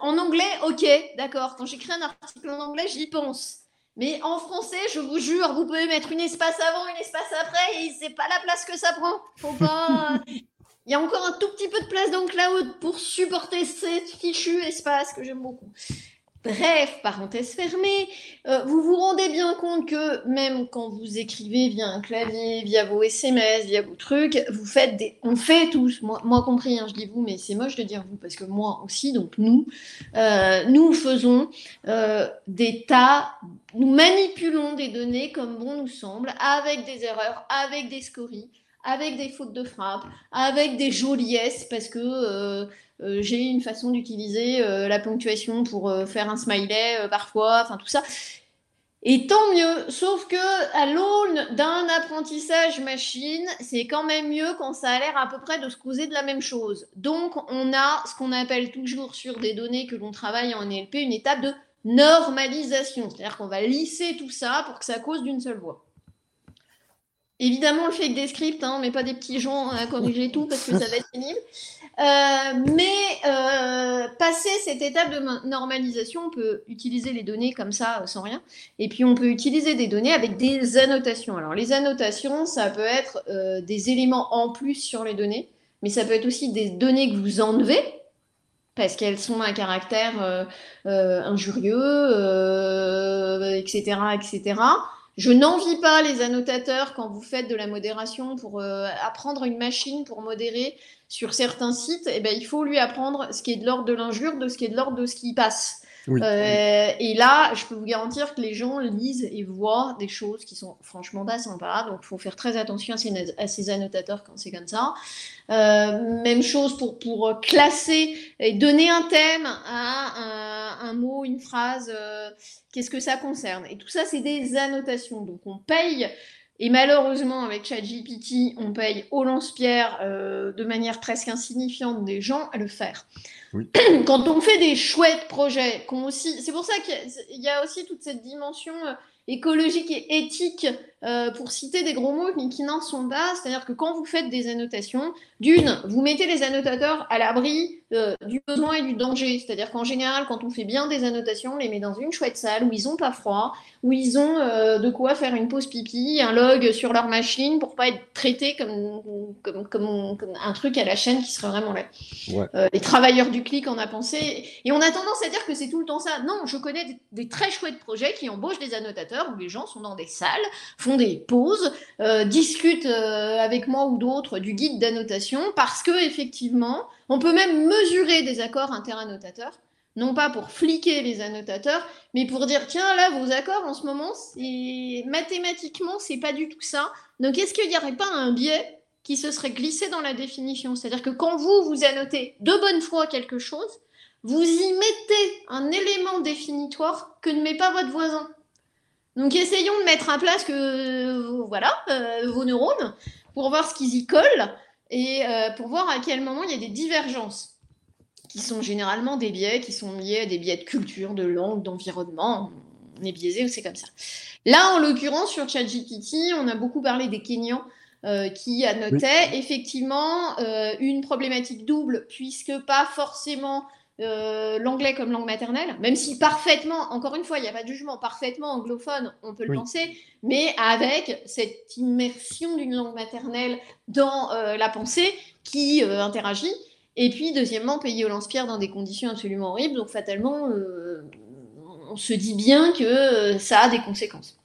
En anglais, ok, d'accord. Quand j'écris un article en anglais, j'y pense. Mais en français, je vous jure, vous pouvez mettre une espace avant, une espace après, et c'est pas la place que ça prend. Il y a encore un tout petit peu de place dans le cloud pour supporter ces fichus espaces que j'aime beaucoup. Bref, parenthèse fermée, euh, vous vous rendez bien compte que même quand vous écrivez via un clavier, via vos SMS, via vos trucs, vous faites des... On fait tous, moi, compris, hein, je dis vous, mais c'est moche de dire vous, parce que moi aussi, donc nous, euh, nous faisons euh, des tas, nous manipulons des données comme bon nous semble, avec des erreurs, avec des scories, avec des fautes de frappe, avec des joliesses, parce que euh, j'ai une façon d'utiliser euh, la ponctuation pour euh, faire un smiley parfois, enfin tout ça. Et tant mieux, sauf que à l'aune d'un apprentissage machine, c'est quand même mieux quand ça a l'air à peu près de se causer de la même chose. Donc on a ce qu'on appelle toujours sur des données que l'on travaille en NLP une étape de normalisation, c'est-à-dire qu'on va lisser tout ça pour que ça cause d'une seule voix. Évidemment, on le fait avec des scripts, hein, mais pas des petits gens à corriger tout parce que ça va être pénible. Euh, mais euh, passer cette étape de normalisation, on peut utiliser les données comme ça euh, sans rien. Et puis on peut utiliser des données avec des annotations. Alors les annotations, ça peut être des éléments en plus sur les données, mais ça peut être aussi des données que vous enlevez parce qu'elles sont à caractère injurieux, etc., etc. Je n'envie pas les annotateurs quand vous faites de la modération pour euh, apprendre une machine pour modérer sur certains sites. Eh ben, il faut lui apprendre ce qui est de l'ordre de l'injure, de ce qui est de l'ordre de ce qui passe. Euh, et là, je peux vous garantir que les gens lisent et voient des choses qui sont franchement pas sympas. Donc, il faut faire très attention à ces, annotateurs quand c'est comme ça. Euh, même chose pour, pour classer et donner un thème à un, mot, une phrase. Euh, qu'est-ce que ça concerne? Et tout ça, c'est des annotations. Donc, on paye. Et malheureusement, avec ChatGPT, on paye au lance-pierre de manière presque insignifiante des gens à le faire. [clears throat] Quand on fait des chouettes projets, aussi, c'est pour ça qu'il y a aussi toute cette dimension euh, écologique et éthique, euh, pour citer des gros mots, mais qui n'en sont pas. C'est-à-dire que quand vous faites des annotations, d'une, vous mettez les annotateurs à l'abri euh, du besoin et du danger. C'est-à-dire qu'en général, quand on fait bien des annotations, on les met dans une chouette salle où ils n'ont pas froid, où ils ont euh, de quoi faire une pause pipi, un log sur leur machine pour pas être traités comme, comme, comme, un truc à la chaîne qui serait vraiment là. les travailleurs du clic en a pensé. Et on a tendance à dire que c'est tout le temps ça. Non, je connais des, des très chouettes projets qui embauchent des annotateurs où les gens sont dans des salles, font des pauses, euh, discutent euh, avec moi ou d'autres du guide d'annotation parce que effectivement, on peut même mesurer des accords interannotateurs non pas pour fliquer les annotateurs, mais pour dire tiens là vos accords en ce moment, c'est mathématiquement c'est pas du tout ça. Donc est-ce qu'il n'y aurait pas un biais qui se serait glissé dans la définition? C'est-à-dire que quand vous vous annotez de bonne foi quelque chose, vous y mettez un élément définitoire que ne met pas votre voisin. Donc essayons de mettre à place que euh, voilà euh, vos neurones pour voir ce qu'ils y collent et euh, pour voir à quel moment il y a des divergences qui sont généralement des biais qui sont liés à des biais de culture, de langue, d'environnement. On est biaisé, c'est comme ça. Là, en l'occurrence, sur ChatGPT, on a beaucoup parlé des Kenyans qui annotaient effectivement une problématique double, puisque pas forcément euh, l'anglais comme langue maternelle, même si parfaitement, encore une fois, il n'y a pas de jugement, parfaitement anglophone, on peut le penser, mais avec cette immersion d'une langue maternelle dans euh, la pensée qui euh, interagit. Et puis, deuxièmement, payer au lance-pierre dans des conditions absolument horribles, donc fatalement, on se dit bien que ça a des conséquences.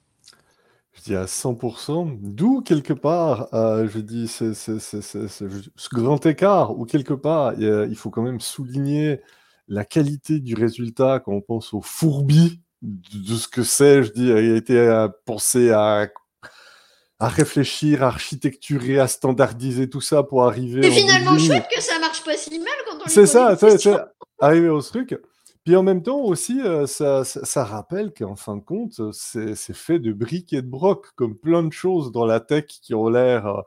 Je dis à 100%, d'où quelque part, je dis, ce grand écart, où quelque part, il faut quand même souligner la qualité du résultat quand on pense au fourbi de, ce que c'est, je dis, a été pensé à, à réfléchir, à architecturer, à standardiser tout ça pour arriver. C'est finalement chouette que ça marche pas si mal quand on C'est ça, c'est arriver au truc. Puis en même temps aussi, euh, ça, ça, rappelle qu'en fin de compte, c'est fait de briques et de broc, comme plein de choses dans la tech qui ont l'air euh,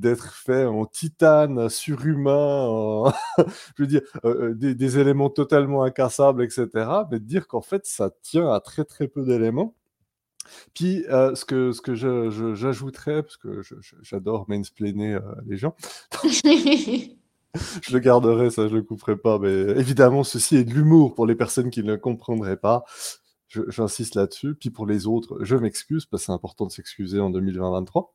d'être fait en titane surhumain, [laughs] je veux dire, euh, euh, des, éléments totalement incassables, etc. Mais de dire qu'en fait, ça tient à très très peu d'éléments. Puis, euh, ce que, ce que j'ajouterais, parce que j'adore mansplainer les gens, je le garderai, ça je le couperai pas, mais évidemment, ceci est de l'humour pour les personnes qui ne comprendraient pas. J'insiste là-dessus. Puis pour les autres, je m'excuse, parce que c'est important de s'excuser en 2023.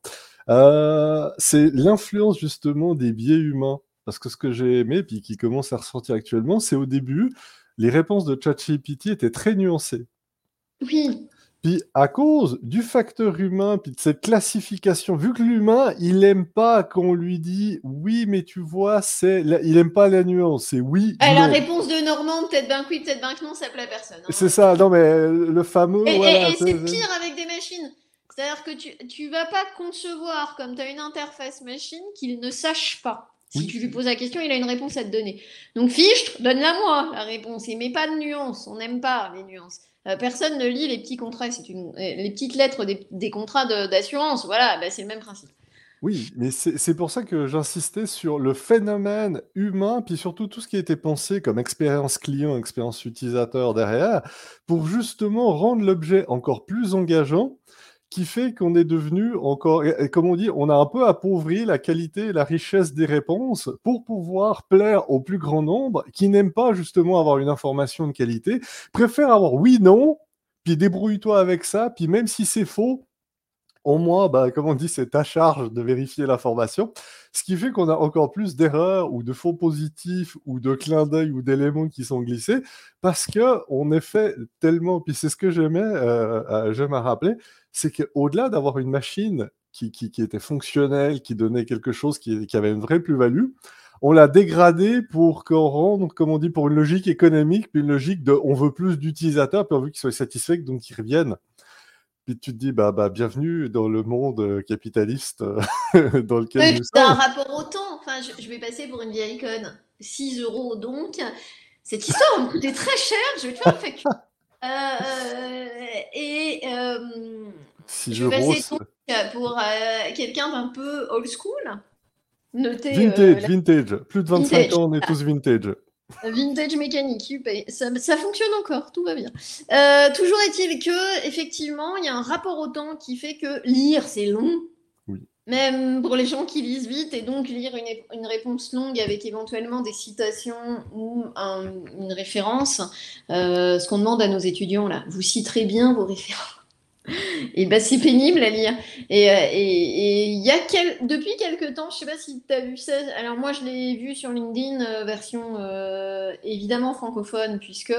Euh, c'est l'influence justement des biais humains. Parce que ce que j'ai aimé, puis qui commence à ressortir actuellement, c'est au début, les réponses de ChatGPT étaient très nuancées. Oui. Puis à cause du facteur humain, puis de cette classification, vu que l'humain, il n'aime pas qu'on lui dit oui, mais tu vois, c'est, il n'aime pas la nuance, c'est oui. Eh, la réponse de Normand, peut-être ben oui, peut-être ben non, ça plaît à personne. Hein. C'est ça, non mais le fameux. Et, et c'est pire avec des machines. C'est-à-dire que tu ne vas pas concevoir, comme tu as une interface machine, qu'il ne sache pas. Si tu lui poses la question, il a une réponse à te donner. Donc fichtre, donne-la moi, la réponse. Et met pas de nuances. On n'aime pas les nuances. Euh, personne ne lit les petits contrats, c'est une... Euh, les petites lettres des, contrats d'assurance. Voilà, bah, c'est le même principe. Oui, mais c'est pour ça que j'insistais sur le phénomène humain, puis surtout tout ce qui été pensé comme expérience client, expérience utilisateur derrière, pour justement rendre l'objet encore plus engageant qui fait qu'on est devenu encore, comme on dit, on a un peu appauvri la qualité et la richesse des réponses pour pouvoir plaire au plus grand nombre qui n'aiment pas justement avoir une information de qualité, préfèrent avoir oui, non, puis débrouille-toi avec ça, puis même si c'est faux, au moins, bah, comme on dit, c'est ta charge de vérifier l'information. Ce qui fait qu'on a encore plus d'erreurs ou de faux positifs ou de clins d'œil ou d'éléments qui sont glissés parce que on est fait tellement. Puis c'est ce que j'aimais, euh, euh, j'aime à rappeler, c'est qu'au-delà d'avoir une machine qui, était fonctionnelle, qui donnait quelque chose qui, avait une vraie plus-value, on l'a dégradé pour qu'on rende, comme on dit, pour une logique économique, puis une logique de on veut plus d'utilisateurs, puis on veut qu'ils soient satisfaits, donc qu'ils reviennent. Puis tu te dis, bah, bah, bienvenue dans le monde euh, capitaliste euh, [laughs] dans lequel nous sommes. un rapport au temps. Enfin, je, vais passer pour une vieille conne. 6 euros donc. Cette histoire me coûter très cher. Je vais te faire une facture. [laughs] Euh, et si je vais passer donc pour quelqu'un d'un peu old school. Notez, vintage, vintage. Plus de 25 ans, on est tous vintage. Vintage mécanique, ça, ça, fonctionne encore, tout va bien. Euh, toujours est-il que, effectivement, il y a un rapport au temps qui fait que lire, c'est long. Oui. Même pour les gens qui lisent vite, et donc lire une, une réponse longue avec éventuellement des citations ou une référence, euh, ce qu'on demande à nos étudiants là, vous citerez bien vos références [laughs] et bah, c'est pénible à lire. Et euh, il y a quel... depuis quelques temps, je sais pas si tu as vu ça. Alors moi, je l'ai vu sur LinkedIn, euh, version euh, évidemment francophone, puisque,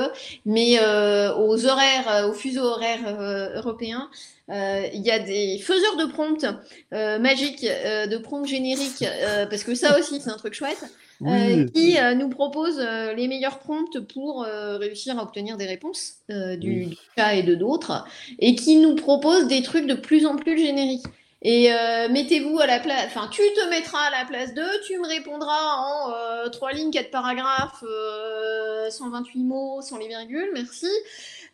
mais aux horaires, aux fuseaux horaires européens, il y a des faiseurs de prompts magiques, de prompts génériques, parce que ça aussi, c'est un truc chouette. Euh, qui euh, nous propose euh, les meilleurs prompts pour réussir à obtenir des réponses du, cas et de d'autres, et qui nous propose des trucs de plus en plus génériques. Et mettez-vous à la place, enfin, tu te mettras à la place d'eux, tu me répondras en trois lignes, quatre paragraphes, 128 mots, sans les virgules, merci.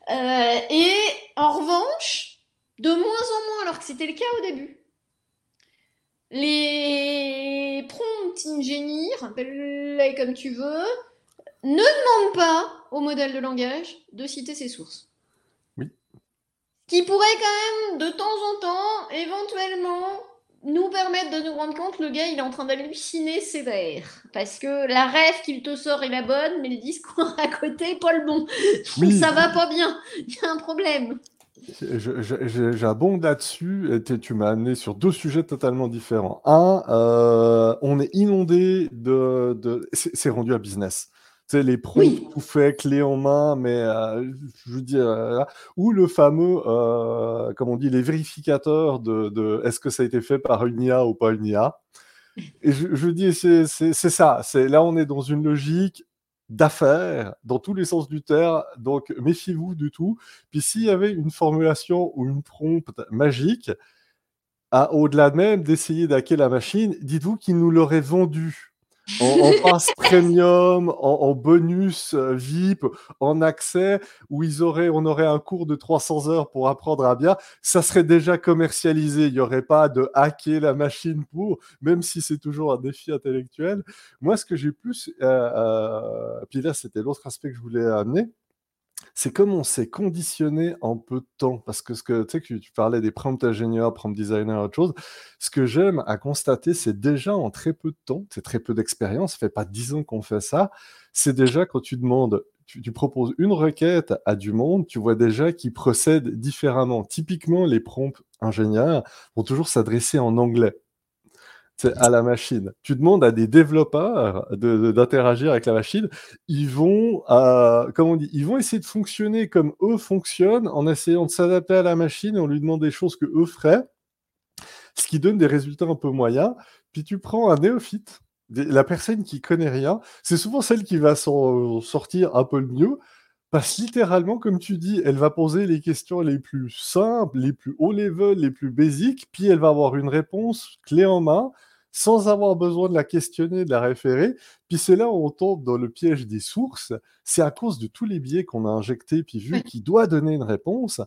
et en revanche, de moins en moins, alors que c'était le cas au début, les prompt engineers, appelle-les comme tu veux, ne demandent pas au modèle de langage de citer ses sources. Oui. Qui pourrait quand même, de temps en temps, éventuellement, nous permettre de nous rendre compte le gars il est en train d'halluciner sévère parce que la rêve qu'il te sort est la bonne mais le discours [laughs] à côté pas le bon oui. ça va pas bien il y a un problème J'abonde là-dessus. Tu m'as amené sur deux sujets totalement différents. Un, euh, on est inondé de. de c'est rendu à business. Tu sais, les prompts tout fait, clé en main, mais euh, je veux dire, euh, ou le fameux, comme on dit, les vérificateurs de, de est-ce que ça a été fait par une IA ou pas une IA. Et je, je dis, c'est ça. Là, on est dans une logique d'affaires dans tous les sens du terme, donc méfiez-vous du tout. Puis s'il y avait une formulation ou une prompte magique, au-delà même d'essayer d'hacker la machine, dites-vous qu'il nous l'aurait vendu en, passe premium, en, bonus euh, VIP, en accès, où ils auraient, on aurait un cours de 300 heures pour apprendre à bien, ça serait déjà commercialisé. Il n'y aurait pas de hacker la machine pour, même si c'est toujours un défi intellectuel. Moi, ce que j'ai plus, euh, euh, puis là, c'était l'autre aspect que je voulais amener, c'est comme on s'est conditionné en peu de temps. Parce que ce que tu tu parlais des prompt ingénieurs, prompt designers, autre chose. Ce que j'aime à constater, c'est déjà en très peu de temps, c'est très peu d'expérience, ça fait pas dix ans qu'on fait ça. C'est déjà quand tu demandes, tu, proposes une requête à du monde, tu vois déjà qu'ils procèdent différemment. Typiquement, les prompts ingénieurs vont toujours s'adresser en anglais. C'est à la machine. Tu demandes à des développeurs d'interagir avec la machine. Ils vont, euh, on dit, ils vont essayer de fonctionner comme eux fonctionnent en essayant de s'adapter à la machine et on lui demande des choses que eux feraient, ce qui donne des résultats un peu moyens. Puis tu prends un néophyte, la personne qui connaît rien, c'est souvent celle qui va s'en sortir un peu le mieux. Parce littéralement, comme tu dis, elle va poser les questions les plus simples, les plus haut level, les plus basiques, puis elle va avoir une réponse clé en main sans avoir besoin de la questionner, de la référer. Puis c'est là où on tombe dans le piège des sources. C'est à cause de tous les biais qu'on a injectés, puis vu qu'il doit donner une réponse,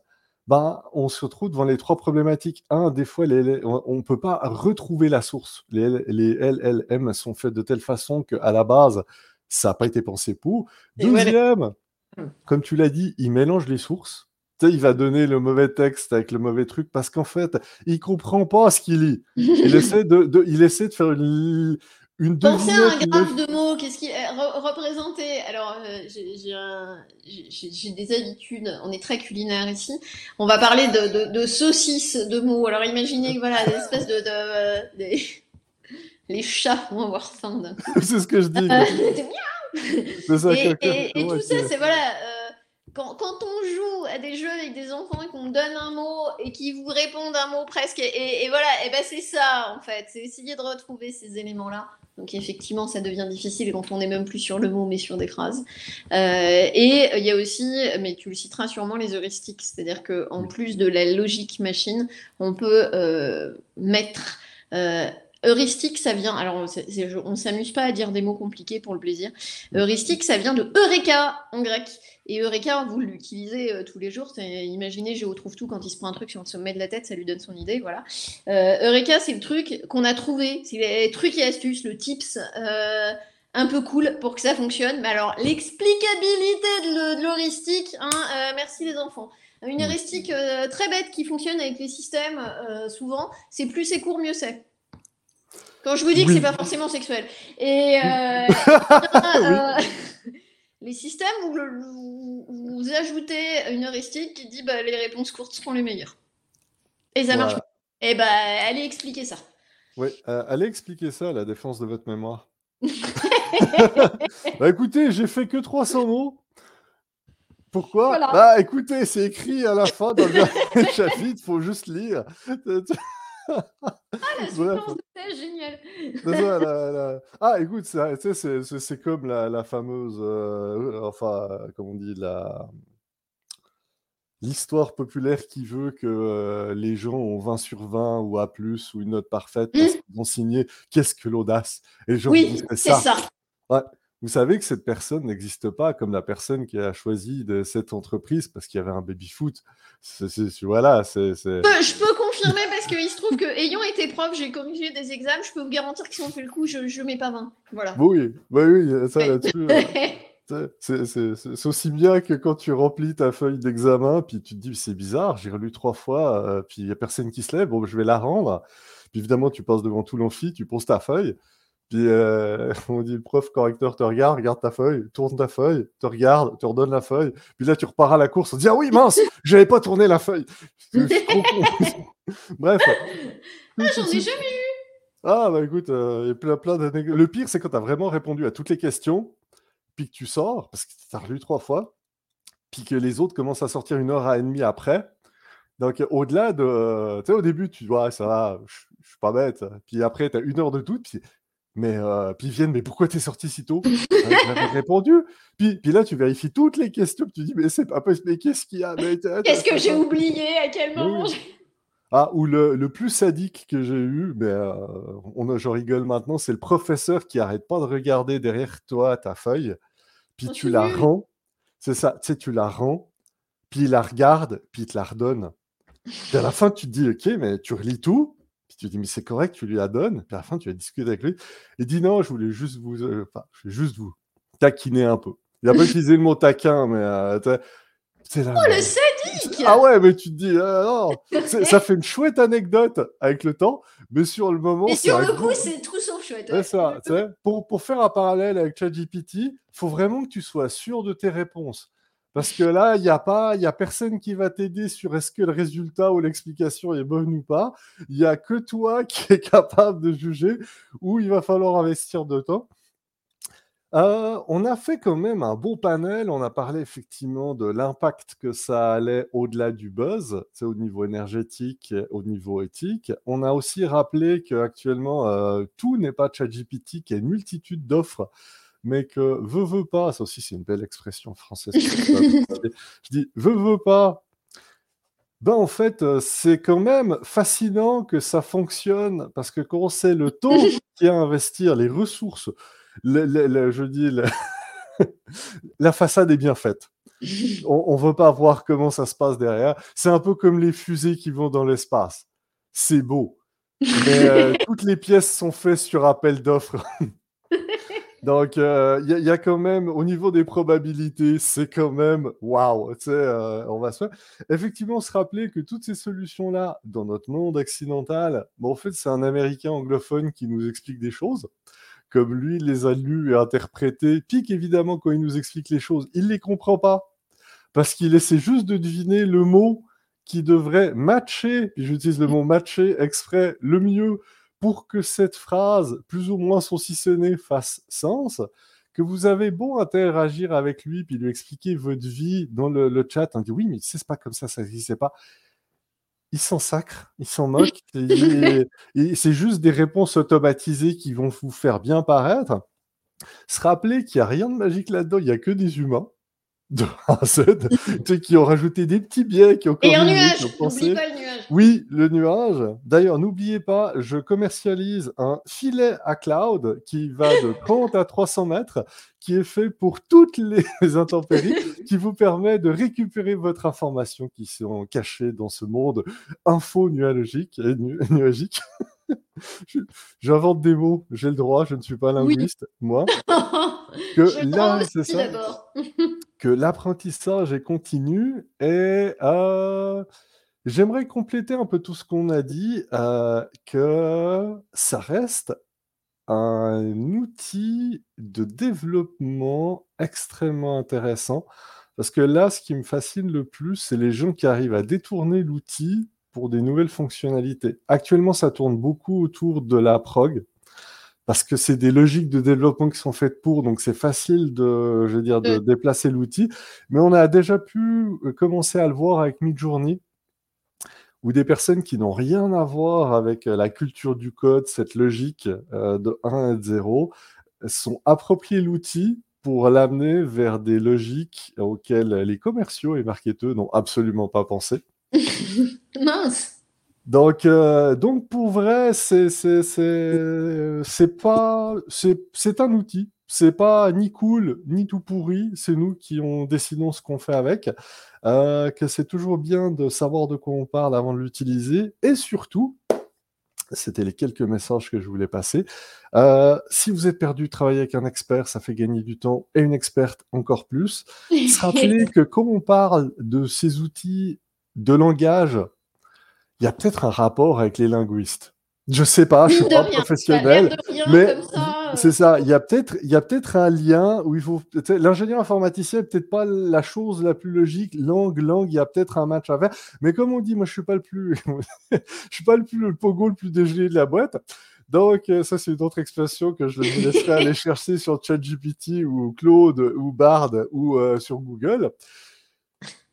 ben, on se retrouve devant les trois problématiques. Un, des fois, on ne peut pas retrouver la source. Les, les, LLM sont faits de telle façon qu'à la base, ça n'a pas été pensé pour. Deuxième, hmm. comme tu l'as dit, il mélange les sources il va donner le mauvais texte avec le mauvais truc parce qu'en fait, il comprend pas ce qu'il lit. Il [laughs] essaie de, il essaie de faire une, une Pensez à un graphe de mots, qu'est-ce qui est représenté Alors, euh, j'ai des habitudes, on est très culinaire ici. On va parler de, de, saucisses de mots. Alors, imaginez que voilà, des espèces de. de [laughs] les chats vont avoir faim [laughs] c'est ce que je dis. c'est ça, et, et, et tout ça, c'est voilà. Euh, quand, on joue à des jeux avec des enfants et qu'on donne un mot et qu'ils vous répondent un mot presque, et, voilà, et ben c'est ça en fait, c'est essayer de retrouver ces éléments-là. Donc effectivement, ça devient difficile quand on n'est même plus sur le mot, mais sur des phrases. Euh, et il y a aussi, mais tu le citeras sûrement, les heuristiques, c'est-à-dire qu'en plus de la logique machine, on peut euh, mettre euh, Heuristique, ça vient. Alors, on ne s'amuse pas à dire des mots compliqués pour le plaisir. Heuristique, ça vient de Eureka en grec. Et Eureka, vous l'utilisez euh, tous les jours. Imaginez, je retrouve tout quand il se prend un truc sur le sommet de la tête, ça lui donne son idée. Voilà. Euh, Eureka, c'est le truc qu'on a trouvé. C'est les trucs et astuces, le tips. Euh, un peu cool pour que ça fonctionne. Mais alors, l'explicabilité de l'heuristique, hein, merci les enfants. Une heuristique très bête qui fonctionne avec les systèmes souvent, c'est plus c'est court, mieux c'est. Quand je vous dis que c'est pas forcément sexuel. Et [laughs] [laughs] les systèmes où, vous ajoutez une heuristique qui dit bah, les réponses courtes seront les meilleures. Et ça marche. Et eh bah, allez expliquer ça. Oui, euh, allez expliquer ça à la défense de votre mémoire. [laughs] bah écoutez, j'ai fait que 300 mots. Pourquoi? Bah écoutez, c'est écrit à la fin dans le chapitre, il faut juste lire. Ah, la de génial. Ah, écoute, c'est comme la, fameuse, euh, enfin, comme on dit, la l'histoire populaire qui veut que euh, les gens ont 20 sur 20 ou A+, ou une note parfaite parce mmh. qu'ils ont signé « Qu'est-ce que l'audace ?» Et Oui, c'est ça. Ouais. Vous savez que cette personne n'existe pas comme la personne qui a choisi de cette entreprise parce qu'il y avait un baby-foot. Voilà, c'est... Je peux confirmer parce qu'il se trouve que, ayant été prof, j'ai corrigé des examens, je peux vous garantir que si on fait le coup, je ne mets pas 20. Voilà. Oui, bah oui, ça là-dessus. Euh, [laughs] c'est aussi bien que quand tu remplis ta feuille d'examen, puis tu te dis c'est bizarre, j'ai relu trois fois, euh, puis il n'y a personne qui se lève, bon, je vais la rendre. Puis évidemment, tu passes devant tout l'amphi, tu poses ta feuille, puis euh, [laughs] on dit le prof correcteur te regarde, regarde ta feuille, tourne ta feuille, te regarde, te redonne la feuille. Puis là, tu repars à la course, on dit ah oui mince, [laughs] j'avais pas tourné la feuille. [laughs] Bref. Ah, j'en ai jamais eu. Ah bah écoute, euh, a plein, plein Le pire, c'est quand tu as vraiment répondu à toutes les questions, puis que tu sors, parce que tu as relu trois fois, puis que les autres commencent à sortir une heure et demie après. Donc, au-delà de. Tu sais, au début, tu vois, ça va, je suis pas bête. Puis après, tu as une heure de doute, puis mais euh, puis ils viennent, mais pourquoi t'es sorti si tôt? [laughs] J'avais répondu. Puis, puis là, tu vérifies toutes les questions. Tu dis, mais c'est pas possible. Mais qu'est-ce qu'il y a? Qu'est-ce que j'ai oublié? À quel moment Ah, ou le, le, plus sadique que j'ai eu, mais euh, on, je rigole maintenant, c'est le professeur qui arrête pas de regarder derrière toi ta feuille, puis tu la rends. C'est ça, tu sais, tu la rends, puis il la regarde, puis il te la redonne. Puis à la fin, tu te dis, ok, mais tu relis tout, tu dis, mais c'est correct, tu lui la donnes. Puis à la fin, tu vas discuter avec lui. Il dit, non, je voulais juste vous, euh, enfin, je vais juste vous taquiner un peu. Il n'a pas [laughs] utilisé le mot taquin, mais euh, c'est là. Oh, le sadique Ah ouais, mais tu te dis, ah, non, [laughs] ça fait une chouette anecdote avec le temps, mais sur le moment. Mais sur le coup, c'est tout sauf chouette. Ça, [laughs] pour, pour faire un parallèle avec ChatGPT, il faut vraiment que tu sois sûr de tes réponses. Parce que là, il n'y a a personne qui va t'aider sur est-ce que le résultat ou l'explication est bonne ou pas. Il n'y a que toi [laughs] qui est capable de juger où il va falloir investir de temps. Euh, on a fait quand même un bon panel. On a parlé effectivement de l'impact que ça allait au-delà du buzz, c'est au niveau énergétique, au niveau éthique. On a aussi rappelé qu'actuellement, euh, tout n'est pas ChatGPT, qu'il y a une multitude d'offres mais que veut, veut pas, ça aussi c'est une belle expression française. [laughs] je dis veut, veut pas. Ben en fait, euh, c'est quand même fascinant que ça fonctionne parce que quand on sait le [laughs] temps qu'il y a à investir, les ressources, je dis [laughs] la façade est bien faite. On ne veut pas voir comment ça se passe derrière. C'est un peu comme les fusées qui vont dans l'espace. C'est beau. Mais euh, toutes les pièces sont faites sur appel d'offres. Donc, euh, il y, a quand même, au niveau des probabilités, c'est quand même waouh. Euh, on va se Effectivement, se rappeler que toutes ces solutions-là, dans notre monde occidental, bon, en fait, c'est un Américain anglophone qui nous explique des choses, comme lui les a lues et interprétées. Pique, évidemment, quand il nous explique les choses, il ne les comprend pas, parce qu'il essaie juste de deviner le mot qui devrait matcher, puis j'utilise le mot matcher exprès, le mieux pour que cette phrase, plus ou moins saucissonnée, fasse sens, que vous avez beau interagir avec lui puis lui expliquer votre vie dans le, chat, on dit oui, mais c'est pas comme ça, ça n'existe pas. Il s'en sacre, il s'en moque. [laughs] c'est juste des réponses automatisées qui vont vous faire bien paraître. Se rappeler qu'il n'y a rien de magique là-dedans, il n'y a que des humains [laughs] de A à Z, [laughs] qui ont rajouté des petits biais, qui ont Et un nuage, n'oublie pas le nuage. Oui, le nuage. D'ailleurs, n'oubliez pas, je commercialise un filet à cloud qui va de [laughs] 30 à 300 mètres, qui est fait pour toutes les [laughs] intempéries, qui vous permet de récupérer votre information qui sont cachées dans ce monde info-nuagique. [laughs] nuagique. J'invente des mots, j'ai le droit, je ne suis pas linguiste, moi. que là, c'est ça. que l'apprentissage est continu et euh, j'aimerais compléter un peu tout ce qu'on a dit, euh, que ça reste un outil de développement extrêmement intéressant. Parce que là, ce qui me fascine le plus, c'est les gens qui arrivent à détourner l'outil pour des nouvelles fonctionnalités. Actuellement, ça tourne beaucoup autour de la prog, parce que c'est des logiques de développement qui sont faites pour, donc c'est facile de, je veux dire, de déplacer l'outil. Mais on a déjà pu euh, commencer à le voir avec Midjourney, où des personnes qui n'ont rien à voir avec euh, la culture du code, cette logique euh, de 1 et de 0, sont appropriés l'outil pour l'amener vers des logiques auxquelles les commerciaux et marketeurs n'ont absolument pas pensé. [laughs] Mince. Donc, euh, donc pour vrai, c'est pas c'est un outil. C'est pas ni cool ni tout pourri. C'est nous qui ont décidé ce qu'on fait avec. Euh, que c'est toujours bien de savoir de quoi on parle avant de l'utiliser et surtout. C'était les quelques messages que je voulais passer. Euh, si vous êtes perdu, travailler avec un expert, ça fait gagner du temps et une experte encore plus. Se rappeler [laughs] que quand on parle de ces outils de langage, il y a peut-être un rapport avec les linguistes. Je sais pas, je suis pas professionnel, mais c'est ça. Il y a peut-être, il y a peut-être un lien où il faut. L'ingénieur informaticien n'est peut-être pas la chose la plus logique. Langue, langue, il y a peut-être un match à faire. Mais comme on dit, moi, je suis pas le plus, [laughs] je suis pas le plus le pogo le plus dégelé de la boîte. Donc, euh, ça, c'est une autre expression que je vous laisserai aller [laughs] chercher sur ChatGPT ou Claude ou Bard ou euh, sur Google.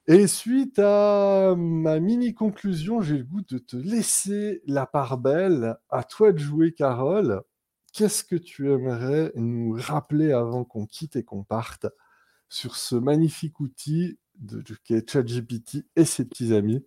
Et suite à ma mini conclusion, j'ai le goût de te laisser la part belle. À toi de jouer, Carole. Qu'est-ce que tu aimerais nous rappeler avant qu'on quitte et qu'on parte sur ce magnifique outil de, ChatGPT et ses petits amis?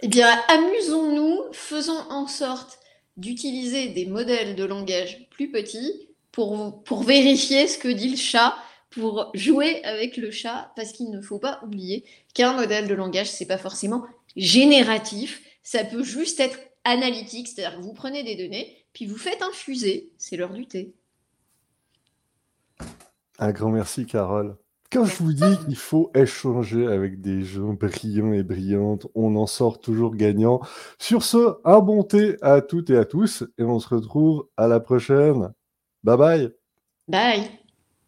Eh bien, amusons-nous, faisons en sorte d'utiliser des modèles de langage plus petits pour, pour vérifier ce que dit le chat pour jouer avec le chat, parce qu'il ne faut pas oublier qu'un modèle de langage, c'est pas forcément génératif, ça peut juste être analytique, c'est-à-dire que vous prenez des données, puis vous faites infuser, c'est l'heure du thé. Un grand merci, Carole. Quand je vous dis qu'il faut échanger avec des gens brillants et brillantes, on en sort toujours gagnant. Sur ce, un bon thé à toutes et à tous, et on se retrouve à la prochaine. Bye bye. Bye.